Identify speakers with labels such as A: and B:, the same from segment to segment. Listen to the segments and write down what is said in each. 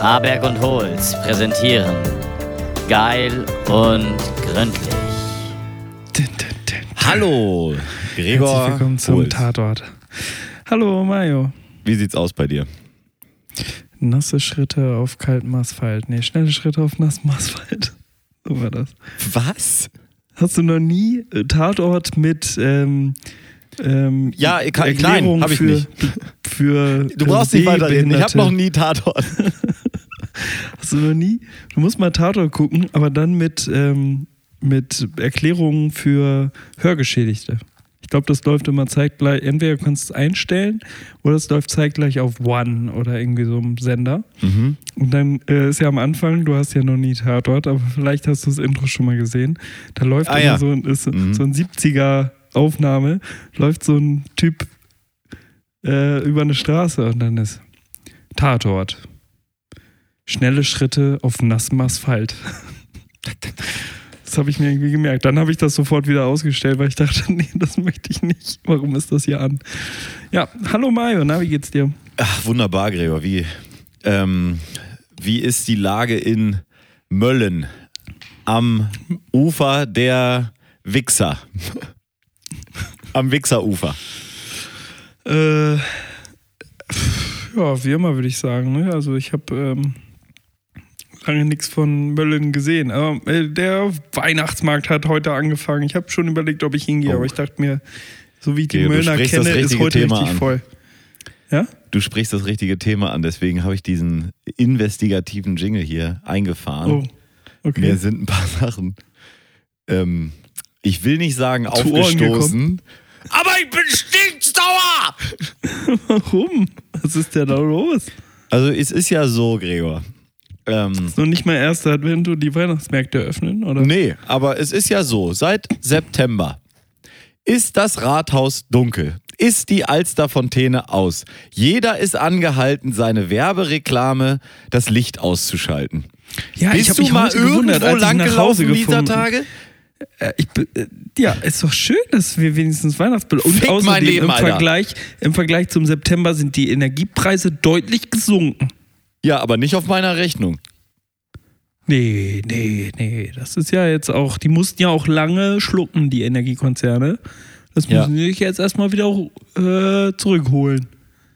A: Aberg und Holz präsentieren Geil und gründlich.
B: Hallo, Gregor.
C: Herzlich willkommen zum
B: Holz.
C: Tatort. Hallo Mario.
B: Wie sieht's aus bei dir?
C: Nasse Schritte auf kaltem Asphalt. Nee, schnelle Schritte auf nassem Asphalt. So war das.
B: Was?
C: Hast du noch nie Tatort mit ähm, ähm,
B: Ja, ich kann-
C: Erklärung
B: nein, hab ich
C: für,
B: nicht.
C: Für,
B: Du brauchst nicht weiterreden. Ich habe noch
C: nie.
B: Tatort.
C: Hast du noch nie? Du musst mal Tatort gucken, aber dann mit, ähm, mit Erklärungen für Hörgeschädigte. Ich glaube, das läuft immer zeitgleich. Entweder kannst du es einstellen oder es läuft zeitgleich auf One oder irgendwie so einem Sender.
B: Mhm.
C: Und dann äh, ist ja am Anfang, du hast ja noch nie Tatort, aber vielleicht hast du das Intro schon mal gesehen. Da läuft
B: Ah,
C: immer
B: ja.
C: so, ein-
B: Mhm.
C: so ein 70er Aufnahme, läuft so ein Typ äh, über eine Straße und dann ist Tatort. Schnelle Schritte auf nassem Asphalt. Das habe ich mir irgendwie gemerkt. Dann habe ich das sofort wieder ausgestellt, weil ich dachte, nee, das möchte ich nicht. Warum ist das hier an? Ja, hallo Mario, na, wie geht's dir?
B: Ach, wunderbar, Gregor. Wie, ähm, wie ist die Lage in Möllen am Ufer der Wichser? am Wichserufer.
C: Äh, ja, wie immer würde ich sagen. Ne? Also ich habe ähm, lange nichts von Möllen gesehen. Aber äh, der Weihnachtsmarkt hat heute angefangen. Ich habe schon überlegt, ob ich hingehe,
B: Oh.
C: aber ich dachte mir, so wie ich die
B: Okay,
C: Möllner kenne, ist heute
B: Thema
C: richtig
B: an.
C: voll. Ja?
B: Du sprichst das richtige Thema an, deswegen habe ich diesen investigativen Jingle hier eingefahren.
C: Oh, okay.
B: Mir sind ein paar Sachen, ähm, ich will nicht sagen
C: Zu
B: aufgestoßen, aber ich bin stinksauer!
C: Warum? Was ist denn da los?
B: Also es ist ja so, Gregor. Ähm,
C: Ist noch nicht mal erster Advent und die Weihnachtsmärkte öffnen, oder?
B: nee, aber es ist ja so, seit September ist das Rathaus dunkel. Ist die Alsterfontäne aus. Jeder ist angehalten, seine Werbereklame, das Licht auszuschalten.
C: Ja,
B: Bist
C: ich habe
B: du
C: mich
B: mal
C: gewundert,
B: irgendwo
C: als ich nach Hause
B: langgelaufen dieser Tage?
C: Äh, ich, äh, ja, ist doch schön, dass wir wenigstens Weihnachtsbild und
B: Fick
C: außerdem
B: Leben,
C: im. Vergleich im Vergleich zum September sind die Energiepreise deutlich gesunken.
B: Ja, aber nicht auf meiner Rechnung.
C: Nee, nee, nee, das ist ja jetzt auch, die mussten ja auch lange schlucken, die Energiekonzerne. Das
B: Ja.
C: müssen sie sich jetzt erstmal wieder äh, zurückholen.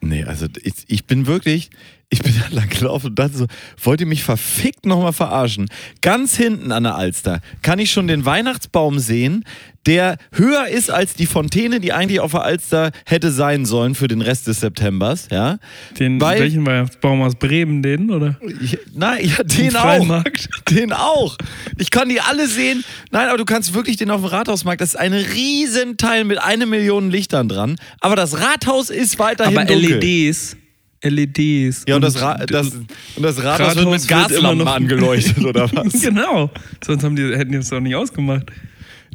B: Nee, also ich, ich bin wirklich, ich bin da lang gelaufen und dachte so, wollt ihr mich verfickt nochmal verarschen? Ganz hinten an der Alster kann ich schon den Weihnachtsbaum sehen, der höher ist als die Fontäne, die eigentlich auf der Alster hätte sein sollen für den Rest des Septembers, ja.
C: Den,
B: Weil-
C: welchen Weihnachtsbaum aus Bremen, den, oder?
B: Ich, nein, ja, den auch.
C: Freimarkt?
B: Den auch. Ich kann die alle sehen. Nein, aber du kannst wirklich den auf dem Rathausmarkt. Das ist ein Riesenteil mit eine Million Lichtern dran. Aber das Rathaus ist weiterhin
C: Aber
B: dunkel.
C: LEDs. LEDs.
B: Ja, und das, Ra das, und das Rathaus, wird mit Gaslampen
C: noch-
B: angeleuchtet, oder was?
C: genau. Sonst haben die, hätten die das doch nicht ausgemacht.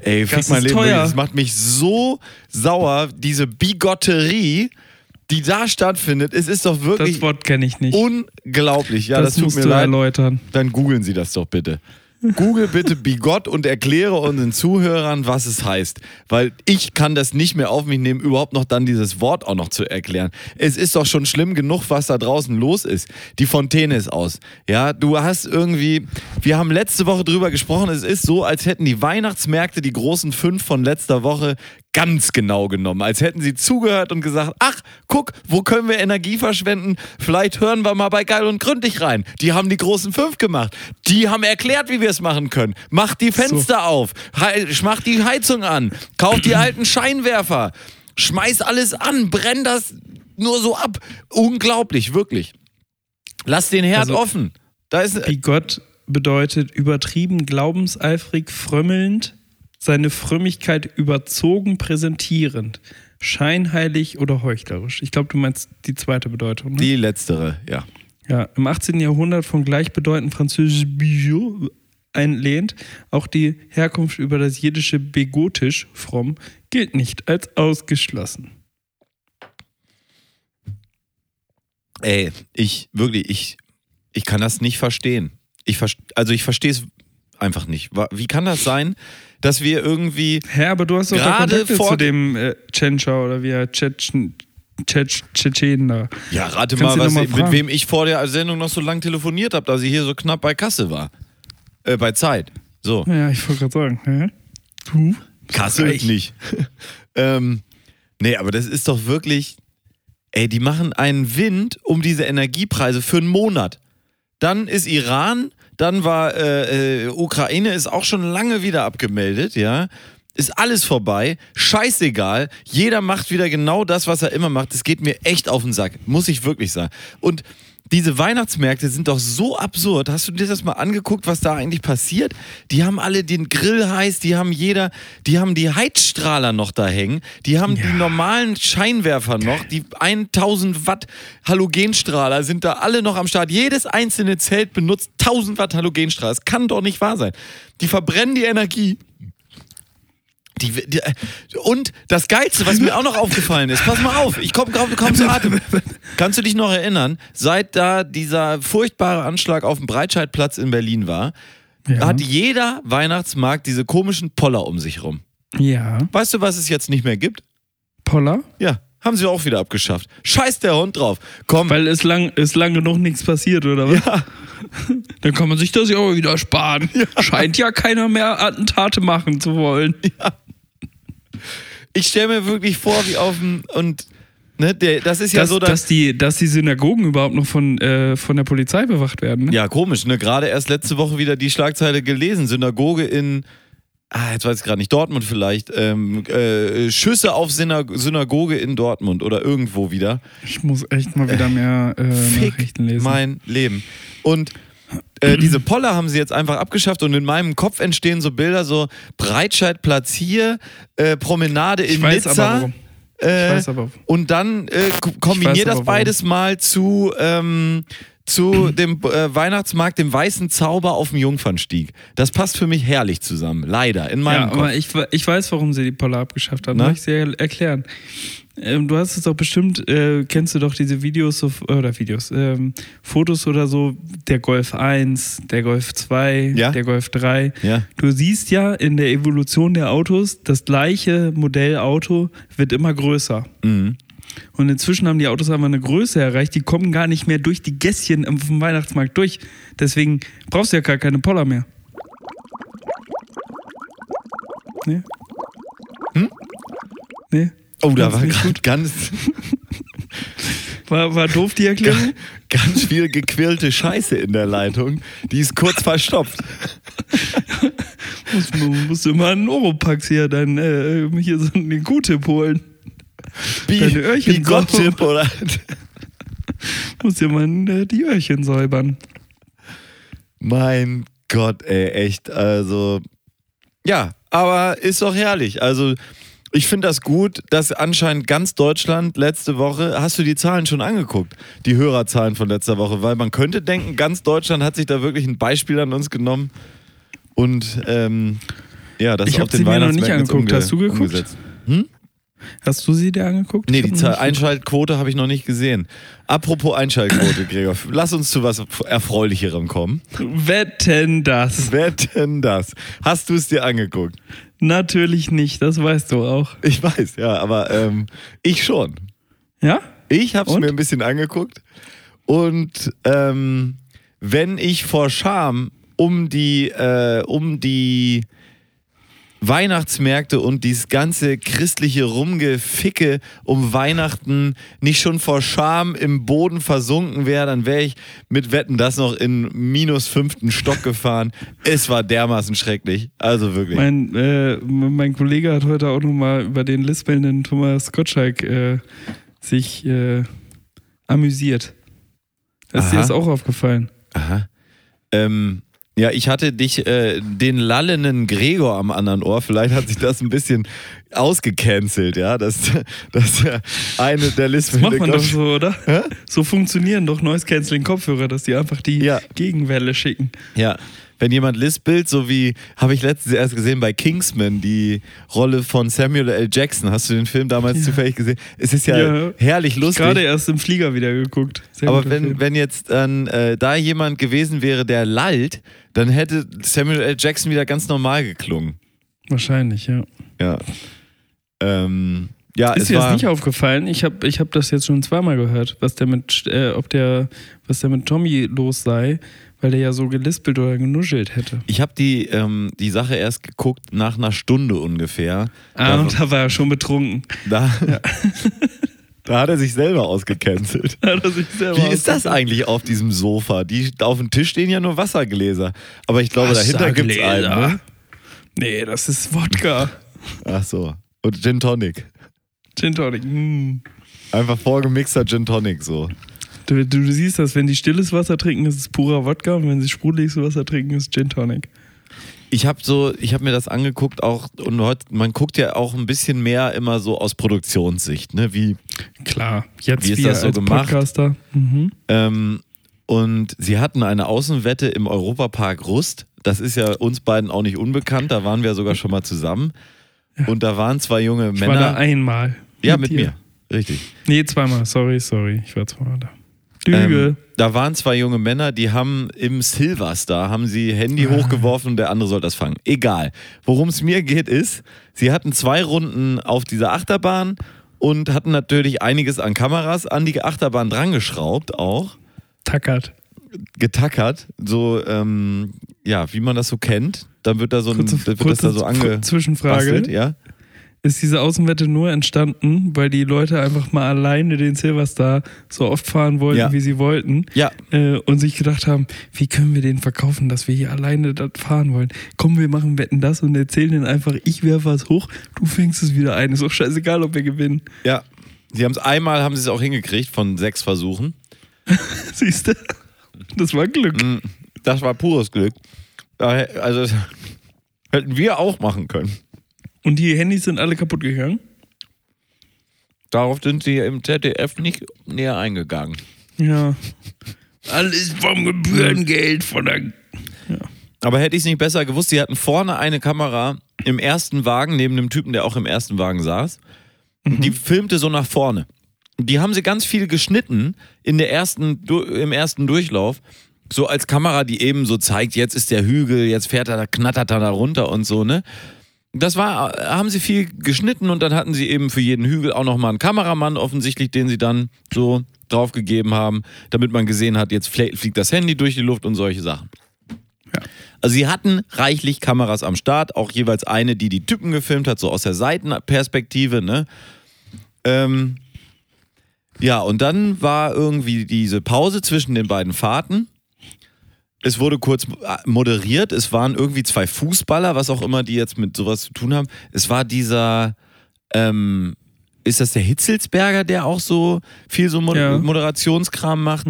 B: Ey, fick
C: Das
B: mein Leben.
C: teuer.
B: Das macht mich so sauer, diese Bigotterie, die da stattfindet. Es ist doch wirklich
C: Das Wort kenne ich nicht.
B: unglaublich. Ja, das,
C: das
B: tut mir leid.
C: erläutern.
B: Dann googeln Sie das doch bitte. Google bitte Bigott und erkläre unseren Zuhörern, was es heißt. Weil ich kann das nicht mehr auf mich nehmen, überhaupt noch dann dieses Wort auch noch zu erklären. Es ist doch schon schlimm genug, was da draußen los ist. Die Fontäne ist aus. Ja, du hast irgendwie, wir haben letzte Woche drüber gesprochen, es ist so, als hätten die Weihnachtsmärkte die großen fünf von letzter Woche ganz genau genommen, als hätten sie zugehört und gesagt, ach, guck, wo können wir Energie verschwenden? Vielleicht hören wir mal bei Geil und Gründlich rein. Die haben die großen fünf gemacht. Die haben erklärt, wie wir es machen können. Mach die Fenster auf, hei- mach die Heizung an, kauf die alten Scheinwerfer, schmeiß alles an, brenn das nur so ab. Unglaublich, wirklich. Lass den Herd
C: Also-
B: offen. Da ist
C: Bigott bedeutet übertrieben, glaubenseifrig, frömmelnd, seine Frömmigkeit überzogen präsentierend, scheinheilig oder heuchlerisch. Ich glaube, du meinst die zweite Bedeutung. Ne?
B: die letztere, ja.
C: Ja, im 18. Jahrhundert von gleichbedeutend französisch Bijou entlehnt. Auch die Herkunft über das jiddische Begotisch, fromm, gilt nicht als ausgeschlossen.
B: Ey, ich wirklich, ich, ich kann das nicht verstehen. Ich also ich verstehe es einfach nicht. Wie kann das sein, dass wir irgendwie
C: Hä, aber du hast doch
B: Gerade vor-
C: zu dem äh, Tschentscher oder wie er Tschetschen, Tschetschenen da.
B: Ja, rate
C: Kannst
B: mal, was,
C: mal
B: mit wem ich vor der Sendung noch so lange telefoniert habe, dass ich hier so knapp bei Kasse war. Äh, bei Zeit. So.
C: Ja, ich wollte gerade sagen. Hä? Du?
B: Kasse
C: Reich.
B: nicht. ähm, nee, aber das ist doch wirklich. Ey, die machen einen Wind um diese Energiepreise für einen Monat. Dann ist Iran, dann war äh, äh, Ukraine ist auch schon lange wieder abgemeldet, ja. Ist alles vorbei, scheißegal. Jeder macht wieder genau das, was er immer macht. Das geht mir echt auf den Sack, muss ich wirklich sagen. Und diese Weihnachtsmärkte sind doch so absurd. Hast du dir das mal angeguckt, was da eigentlich passiert? Die haben alle den Grill heiß, die haben jeder, die haben die Heizstrahler noch da hängen, die haben die normalen Scheinwerfer noch, die 1000 Watt Halogenstrahler sind da alle noch am Start. Jedes einzelne Zelt benutzt 1000 Watt Halogenstrahler. Das kann doch nicht wahr sein. Die verbrennen die Energie. Die, die, und das Geilste, was mir auch noch aufgefallen ist, pass mal auf, ich komme komm, komm zu Atem. Kannst du dich noch erinnern, seit da dieser furchtbare Anschlag auf dem Breitscheidplatz in Berlin war,
C: Ja.
B: hat jeder Weihnachtsmarkt diese komischen Poller um sich rum.
C: Ja.
B: Weißt du, was es jetzt nicht mehr gibt?
C: Poller?
B: Ja, haben sie auch wieder abgeschafft. Scheiß der Hund drauf. Komm,
C: Weil es lang, ist lange noch nichts passiert, oder was?
B: ja,
C: Dann kann man sich das ja auch wieder sparen. Scheint ja keiner mehr Attentate machen zu wollen.
B: ich stelle mir wirklich vor, wie auf dem und ne, der, das ist ja
C: dass,
B: so, dass
C: dass, die, dass die Synagogen überhaupt noch von, äh, von der Polizei bewacht werden. Ne?
B: Ja, komisch, ne? Gerade erst letzte Woche wieder die Schlagzeile gelesen. Synagoge in, ah, jetzt weiß ich gerade nicht, Dortmund vielleicht. Ähm, äh, Schüsse auf Synag Synagoge in Dortmund oder irgendwo wieder.
C: Ich muss echt mal wieder mehr äh,
B: Fick
C: Nachrichten lesen.
B: mein Leben. Und äh, diese Poller haben sie jetzt einfach abgeschafft und in meinem Kopf entstehen so Bilder, so Breitscheidplatz hier, äh, Promenade in
C: ich weiß
B: Nizza.
C: aber warum. Ich
B: Äh,
C: weiß aber.
B: und dann äh, ko-
C: Ich
B: kombinier
C: weiß
B: das beides mal zu, ähm, zu dem äh, Weihnachtsmarkt, dem weißen Zauber auf dem Jungfernstieg. Das passt für mich herrlich zusammen. Leider, in meinem
C: Ja,
B: Kopf.
C: aber ich, ich weiß, warum sie die Poller abgeschafft haben.
B: Na?
C: Soll ich dir erklären? Ähm, du hast es doch bestimmt, äh, kennst du doch diese Videos, so, oder Videos, ähm, Fotos oder so, der Golf 1, der Golf 2,
B: Ja.
C: der Golf 3.
B: Ja.
C: Du siehst ja in der Evolution der Autos, das gleiche Modellauto wird immer größer.
B: Mhm.
C: Und inzwischen haben die Autos einfach eine Größe erreicht, die kommen gar nicht mehr durch die Gässchen dem Weihnachtsmarkt durch. Deswegen brauchst du ja gar keine Poller mehr. Nee?
B: Hm?
C: Nee?
B: Oh, da war gerade ganz,
C: War, war doof die Erklärung?
B: ganz viel gequirlte Scheiße in der Leitung. Die ist kurz verstopft.
C: Muss, musst du mal einen Oropax hier, dann äh, hier so einen Q-Tip holen.
B: Bi
C: Deine Öhrchen
B: Bigott-Tipp oder.
C: Dir mal äh, die Öhrchen säubern.
B: Mein Gott, ey, echt. Also, ja, aber ist doch herrlich. Also, ich finde das gut, dass anscheinend ganz Deutschland letzte Woche, hast du die Zahlen schon angeguckt? Die Hörerzahlen von letzter Woche, weil man könnte denken, ganz Deutschland hat sich da wirklich ein Beispiel an uns genommen und ähm, ja, das
C: Ich
B: auf
C: hab
B: den
C: sie mir noch nicht
B: Weihnachtsmärkten
C: angeguckt. Hast du geguckt?
B: Hm?
C: Hast du sie dir angeguckt?
B: Nee, die Zahl Einschaltquote habe ich noch nicht gesehen. Apropos Einschaltquote, Gregor, lass uns zu was Erfreulicherem kommen.
C: Wetten das?
B: Wer denn das? Hast du es dir angeguckt?
C: Natürlich nicht, das weißt du auch.
B: Ich weiß, ja, aber ähm, ich schon.
C: Ja?
B: Ich habe es mir ein bisschen angeguckt und ähm, wenn ich vor Scham um die, äh, um die Weihnachtsmärkte und dieses ganze christliche Rumgeficke um Weihnachten nicht schon vor Scham im Boden versunken wäre, dann wäre ich mit Wetten das noch in minus fünften Stock gefahren. Es war dermaßen schrecklich. Also wirklich.
C: Mein, äh, mein Kollege hat heute auch nochmal über den lispelnden Thomas Gottschalk äh, sich äh, amüsiert. Ist dir das auch aufgefallen?
B: Aha. Ähm, ja, ich hatte dich, äh, den lallenden Gregor am anderen Ohr. Vielleicht hat sich das ein bisschen ausgecancelt, ja. Das, das äh, eine der
C: Das
B: Listen.
C: macht man doch so, oder?
B: Hä?
C: So funktionieren doch Noise-Canceling-Kopfhörer, dass die einfach die
B: Ja.
C: Gegenwelle schicken.
B: Ja. Wenn jemand lispelt, so wie, habe ich letztens erst gesehen bei Kingsman, die Rolle von Samuel L. Jackson. Hast du den Film damals
C: Ja.
B: zufällig gesehen? Es ist ja,
C: Ja.
B: herrlich lustig.
C: Gerade erst im Flieger wieder geguckt. Sehr
B: Aber wenn,
C: Film.
B: wenn jetzt dann äh, da jemand gewesen wäre, der lallt, dann hätte Samuel L. Jackson wieder ganz normal geklungen.
C: Wahrscheinlich, ja.
B: Ja. Ähm, Ja,
C: Ist dir das nicht aufgefallen? Ich habe ich hab das jetzt schon zweimal gehört, was der mit, äh, ob der, was der mit Tommy los sei, weil der ja so gelispelt oder genuschelt hätte.
B: ich habe die, ähm, die Sache erst geguckt nach einer Stunde ungefähr.
C: Ah,
B: Da-
C: und da war er schon betrunken.
B: Da, da hat er sich selber ausgecancelt.
C: Hat er sich selber
B: Wie ist das eigentlich auf diesem Sofa? Die, auf dem Tisch stehen ja nur Wassergläser. Aber ich glaube, dahinter gibt es einen. Ne?
C: Nee, das ist Wodka.
B: Ach so. Und Gin Tonic.
C: Gin Tonic. Mm.
B: Einfach vorgemixter Gin Tonic so.
C: Du, du, du siehst das, wenn die stilles Wasser trinken, ist es purer Wodka und wenn sie sprudeliges Wasser trinken, ist es Gin Tonic.
B: Ich habe so, ich habe mir das angeguckt auch und heute, man guckt ja auch ein bisschen mehr immer so aus Produktionssicht, ne? Wie
C: Klar, jetzt
B: Wie ist das so
C: als
B: gemacht?
C: Podcaster. Mhm.
B: Ähm, und sie hatten eine Außenwette im Europapark Rust. Das ist ja uns beiden auch nicht unbekannt. Da waren wir sogar schon mal zusammen. Und da waren zwei junge
C: Ich war da
B: Männer.
C: einmal.
B: ja, mit
C: dir.
B: mir. Richtig.
C: Nee, zweimal. Sorry, sorry. Ich war zweimal da. Lüge.
B: Ähm, da waren zwei junge Männer, die haben im Silverstar, haben sie Handy
C: Ah.
B: hochgeworfen und der andere soll das fangen. Egal. Worum es mir geht ist, sie hatten zwei Runden auf dieser Achterbahn und hatten natürlich einiges an Kameras an die Achterbahn drangeschraubt auch.
C: Tackert.
B: getackert, so ähm, ja, wie man das so kennt. Dann wird da so ein,
C: Kurze,
B: wird das
C: kurze
B: da so angebastelt,
C: Zwischenfrage.
B: ja.
C: Ist diese Außenwette nur entstanden, weil die Leute einfach mal alleine den Silverstar so oft fahren wollten,
B: Ja.
C: wie sie wollten
B: Ja,
C: äh, und sich gedacht haben, wie können wir den verkaufen, dass wir hier alleine das fahren wollen? Komm, wir machen Wetten das und erzählen denen einfach, ich werfe was hoch, du fängst es wieder ein. Ist auch scheißegal, ob wir gewinnen.
B: ja. Sie haben es einmal, haben sie es auch hingekriegt von sechs Versuchen.
C: Siehst du? Das war Glück.
B: Mm, Das war pures Glück. Also hätten wir auch machen können.
C: Und die Handys sind alle kaputt gegangen.
B: Darauf sind sie im ZDF nicht näher eingegangen.
C: Ja. Alles vom Gebührengeld von der.
B: Aber hätte ich es nicht besser gewusst, sie hatten vorne eine Kamera im ersten Wagen, neben dem Typen, der auch im ersten Wagen saß. Und die filmte so nach vorne. Die haben sie ganz viel geschnitten in der ersten, im ersten Durchlauf. So als Kamera, die eben so zeigt, jetzt ist der Hügel, jetzt fährt er, da knattert er da runter und so, ne? Das war, haben sie viel geschnitten und dann hatten sie eben für jeden Hügel auch nochmal einen Kameramann offensichtlich, den sie dann so draufgegeben haben, damit man gesehen hat, jetzt flie- fliegt das Handy durch die Luft und solche Sachen. Also sie hatten reichlich Kameras am Start, auch jeweils eine, die die Typen gefilmt hat, so aus der Seitenperspektive, ne? Ähm, ja, und dann war irgendwie diese Pause zwischen den beiden Fahrten. Es wurde kurz äh, moderiert. Es waren irgendwie zwei Fußballer, was auch immer die jetzt mit sowas zu tun haben. Es war dieser, ähm, ist das der Hitzelsberger, der auch so viel so Mo
C: Ja.
B: Moderationskram macht?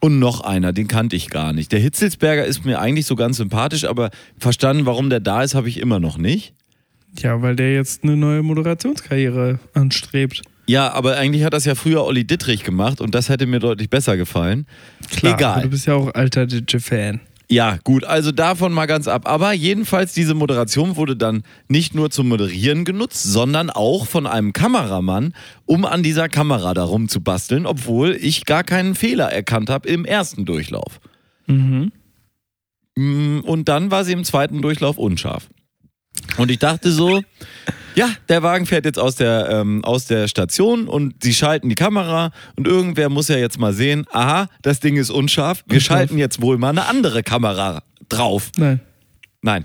B: Und noch einer, den kannte ich gar nicht. Der Hitzelsberger ist mir eigentlich so ganz sympathisch, aber verstanden, warum der da ist, habe ich immer noch nicht.
C: Ja, weil der jetzt eine neue Moderationskarriere anstrebt.
B: Ja, aber eigentlich hat das ja früher Olli Dittrich gemacht und das hätte mir deutlich besser gefallen.
C: Klar,
B: Egal.
C: Du bist ja auch alter Digi-Fan.
B: Ja, gut, also davon mal ganz ab. Aber jedenfalls, diese Moderation wurde dann nicht nur zum Moderieren genutzt, sondern auch von einem Kameramann, um an dieser Kamera darum zu basteln, obwohl ich gar keinen Fehler erkannt habe im ersten Durchlauf.
C: Mhm.
B: Mm, Und dann war sie im zweiten Durchlauf unscharf. Und ich dachte so, ja, der Wagen fährt jetzt aus der, ähm, aus der Station und sie schalten die Kamera und irgendwer muss ja jetzt mal sehen, aha, das Ding ist unscharf, wir
C: Unscharf.
B: schalten jetzt wohl mal eine andere Kamera drauf.
C: Nein.
B: Nein.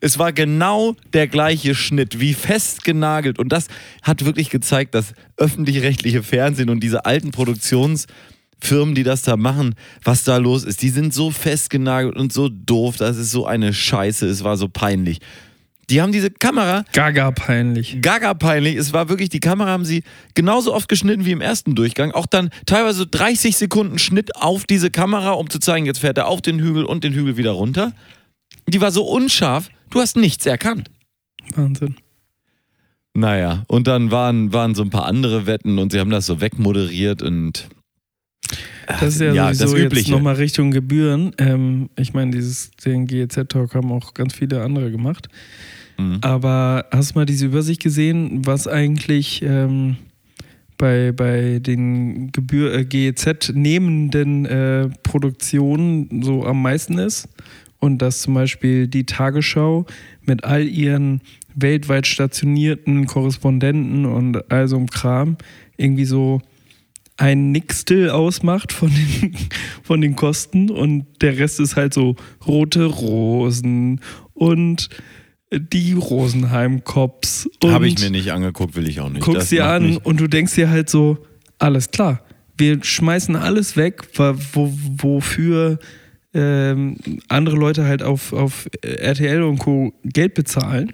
B: Es war genau der gleiche Schnitt, wie festgenagelt. Und das hat wirklich gezeigt, dass öffentlich-rechtliche Fernsehen und diese alten Produktionsfirmen, die das da machen, was da los ist, die sind so festgenagelt und so doof. Das ist so eine Scheiße. Es war so peinlich. Die haben diese Kamera
C: Gaga peinlich.
B: gaga peinlich. Es war wirklich, die Kamera haben sie genauso oft geschnitten wie im ersten Durchgang. Auch dann teilweise so 30 Sekunden Schnitt auf diese Kamera, um zu zeigen, jetzt fährt er auf den Hügel und den Hügel wieder runter. Die war so unscharf, du hast nichts erkannt.
C: Wahnsinn.
B: Naja, und dann waren, waren so ein paar andere Wetten und sie haben das so wegmoderiert und.
C: Das ist ja,
B: Ja, das
C: sowieso jetzt
B: Übliche.
C: nochmal Richtung Gebühren. Ähm, ich meine, dieses den GEZ-Talk haben auch ganz viele andere gemacht.
B: Mhm.
C: Aber hast du mal diese Übersicht gesehen, was eigentlich ähm, bei, bei den Gebühr, äh, GEZ-nehmenden äh, Produktionen so am meisten ist? Und dass zum Beispiel die Tagesschau mit all ihren weltweit stationierten Korrespondenten und all so einem Kram irgendwie so ein Nixtel ausmacht von den, von den Kosten und der Rest ist halt so rote Rosen und die Rosenheim-Cops.
B: Habe ich mir nicht angeguckt, will ich auch nicht.
C: Guckst dir an
B: mich-
C: und du denkst dir halt so, alles klar, wir schmeißen alles weg, wo, wofür ähm, andere Leute halt auf, auf RTL und Co. Geld bezahlen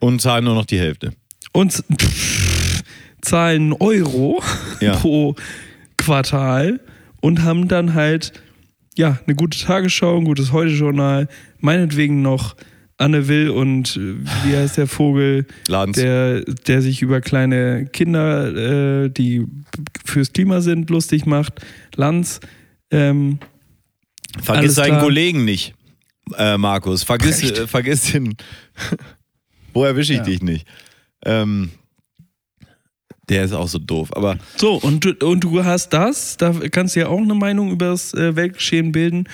B: Und zahlen nur noch die Hälfte.
C: und pff, zahlen Euro
B: Ja.
C: pro Quartal und haben dann halt ja eine gute Tagesschau, ein gutes Heute-Journal, meinetwegen noch Anne Will und äh, wie heißt der Vogel,
B: Ladens.
C: der, der sich über kleine Kinder, äh, die fürs Klima sind, lustig macht. Lanz. Ähm,
B: Vergiss deinen. Kollegen nicht, äh, Markus. Vergiss, äh, vergiss den. Wo erwische ich
C: Ja.
B: dich nicht? Ähm, der ist auch so doof. Aber
C: so, und, du- und du hast das, da kannst du ja auch eine Meinung über das äh, Weltgeschehen bilden.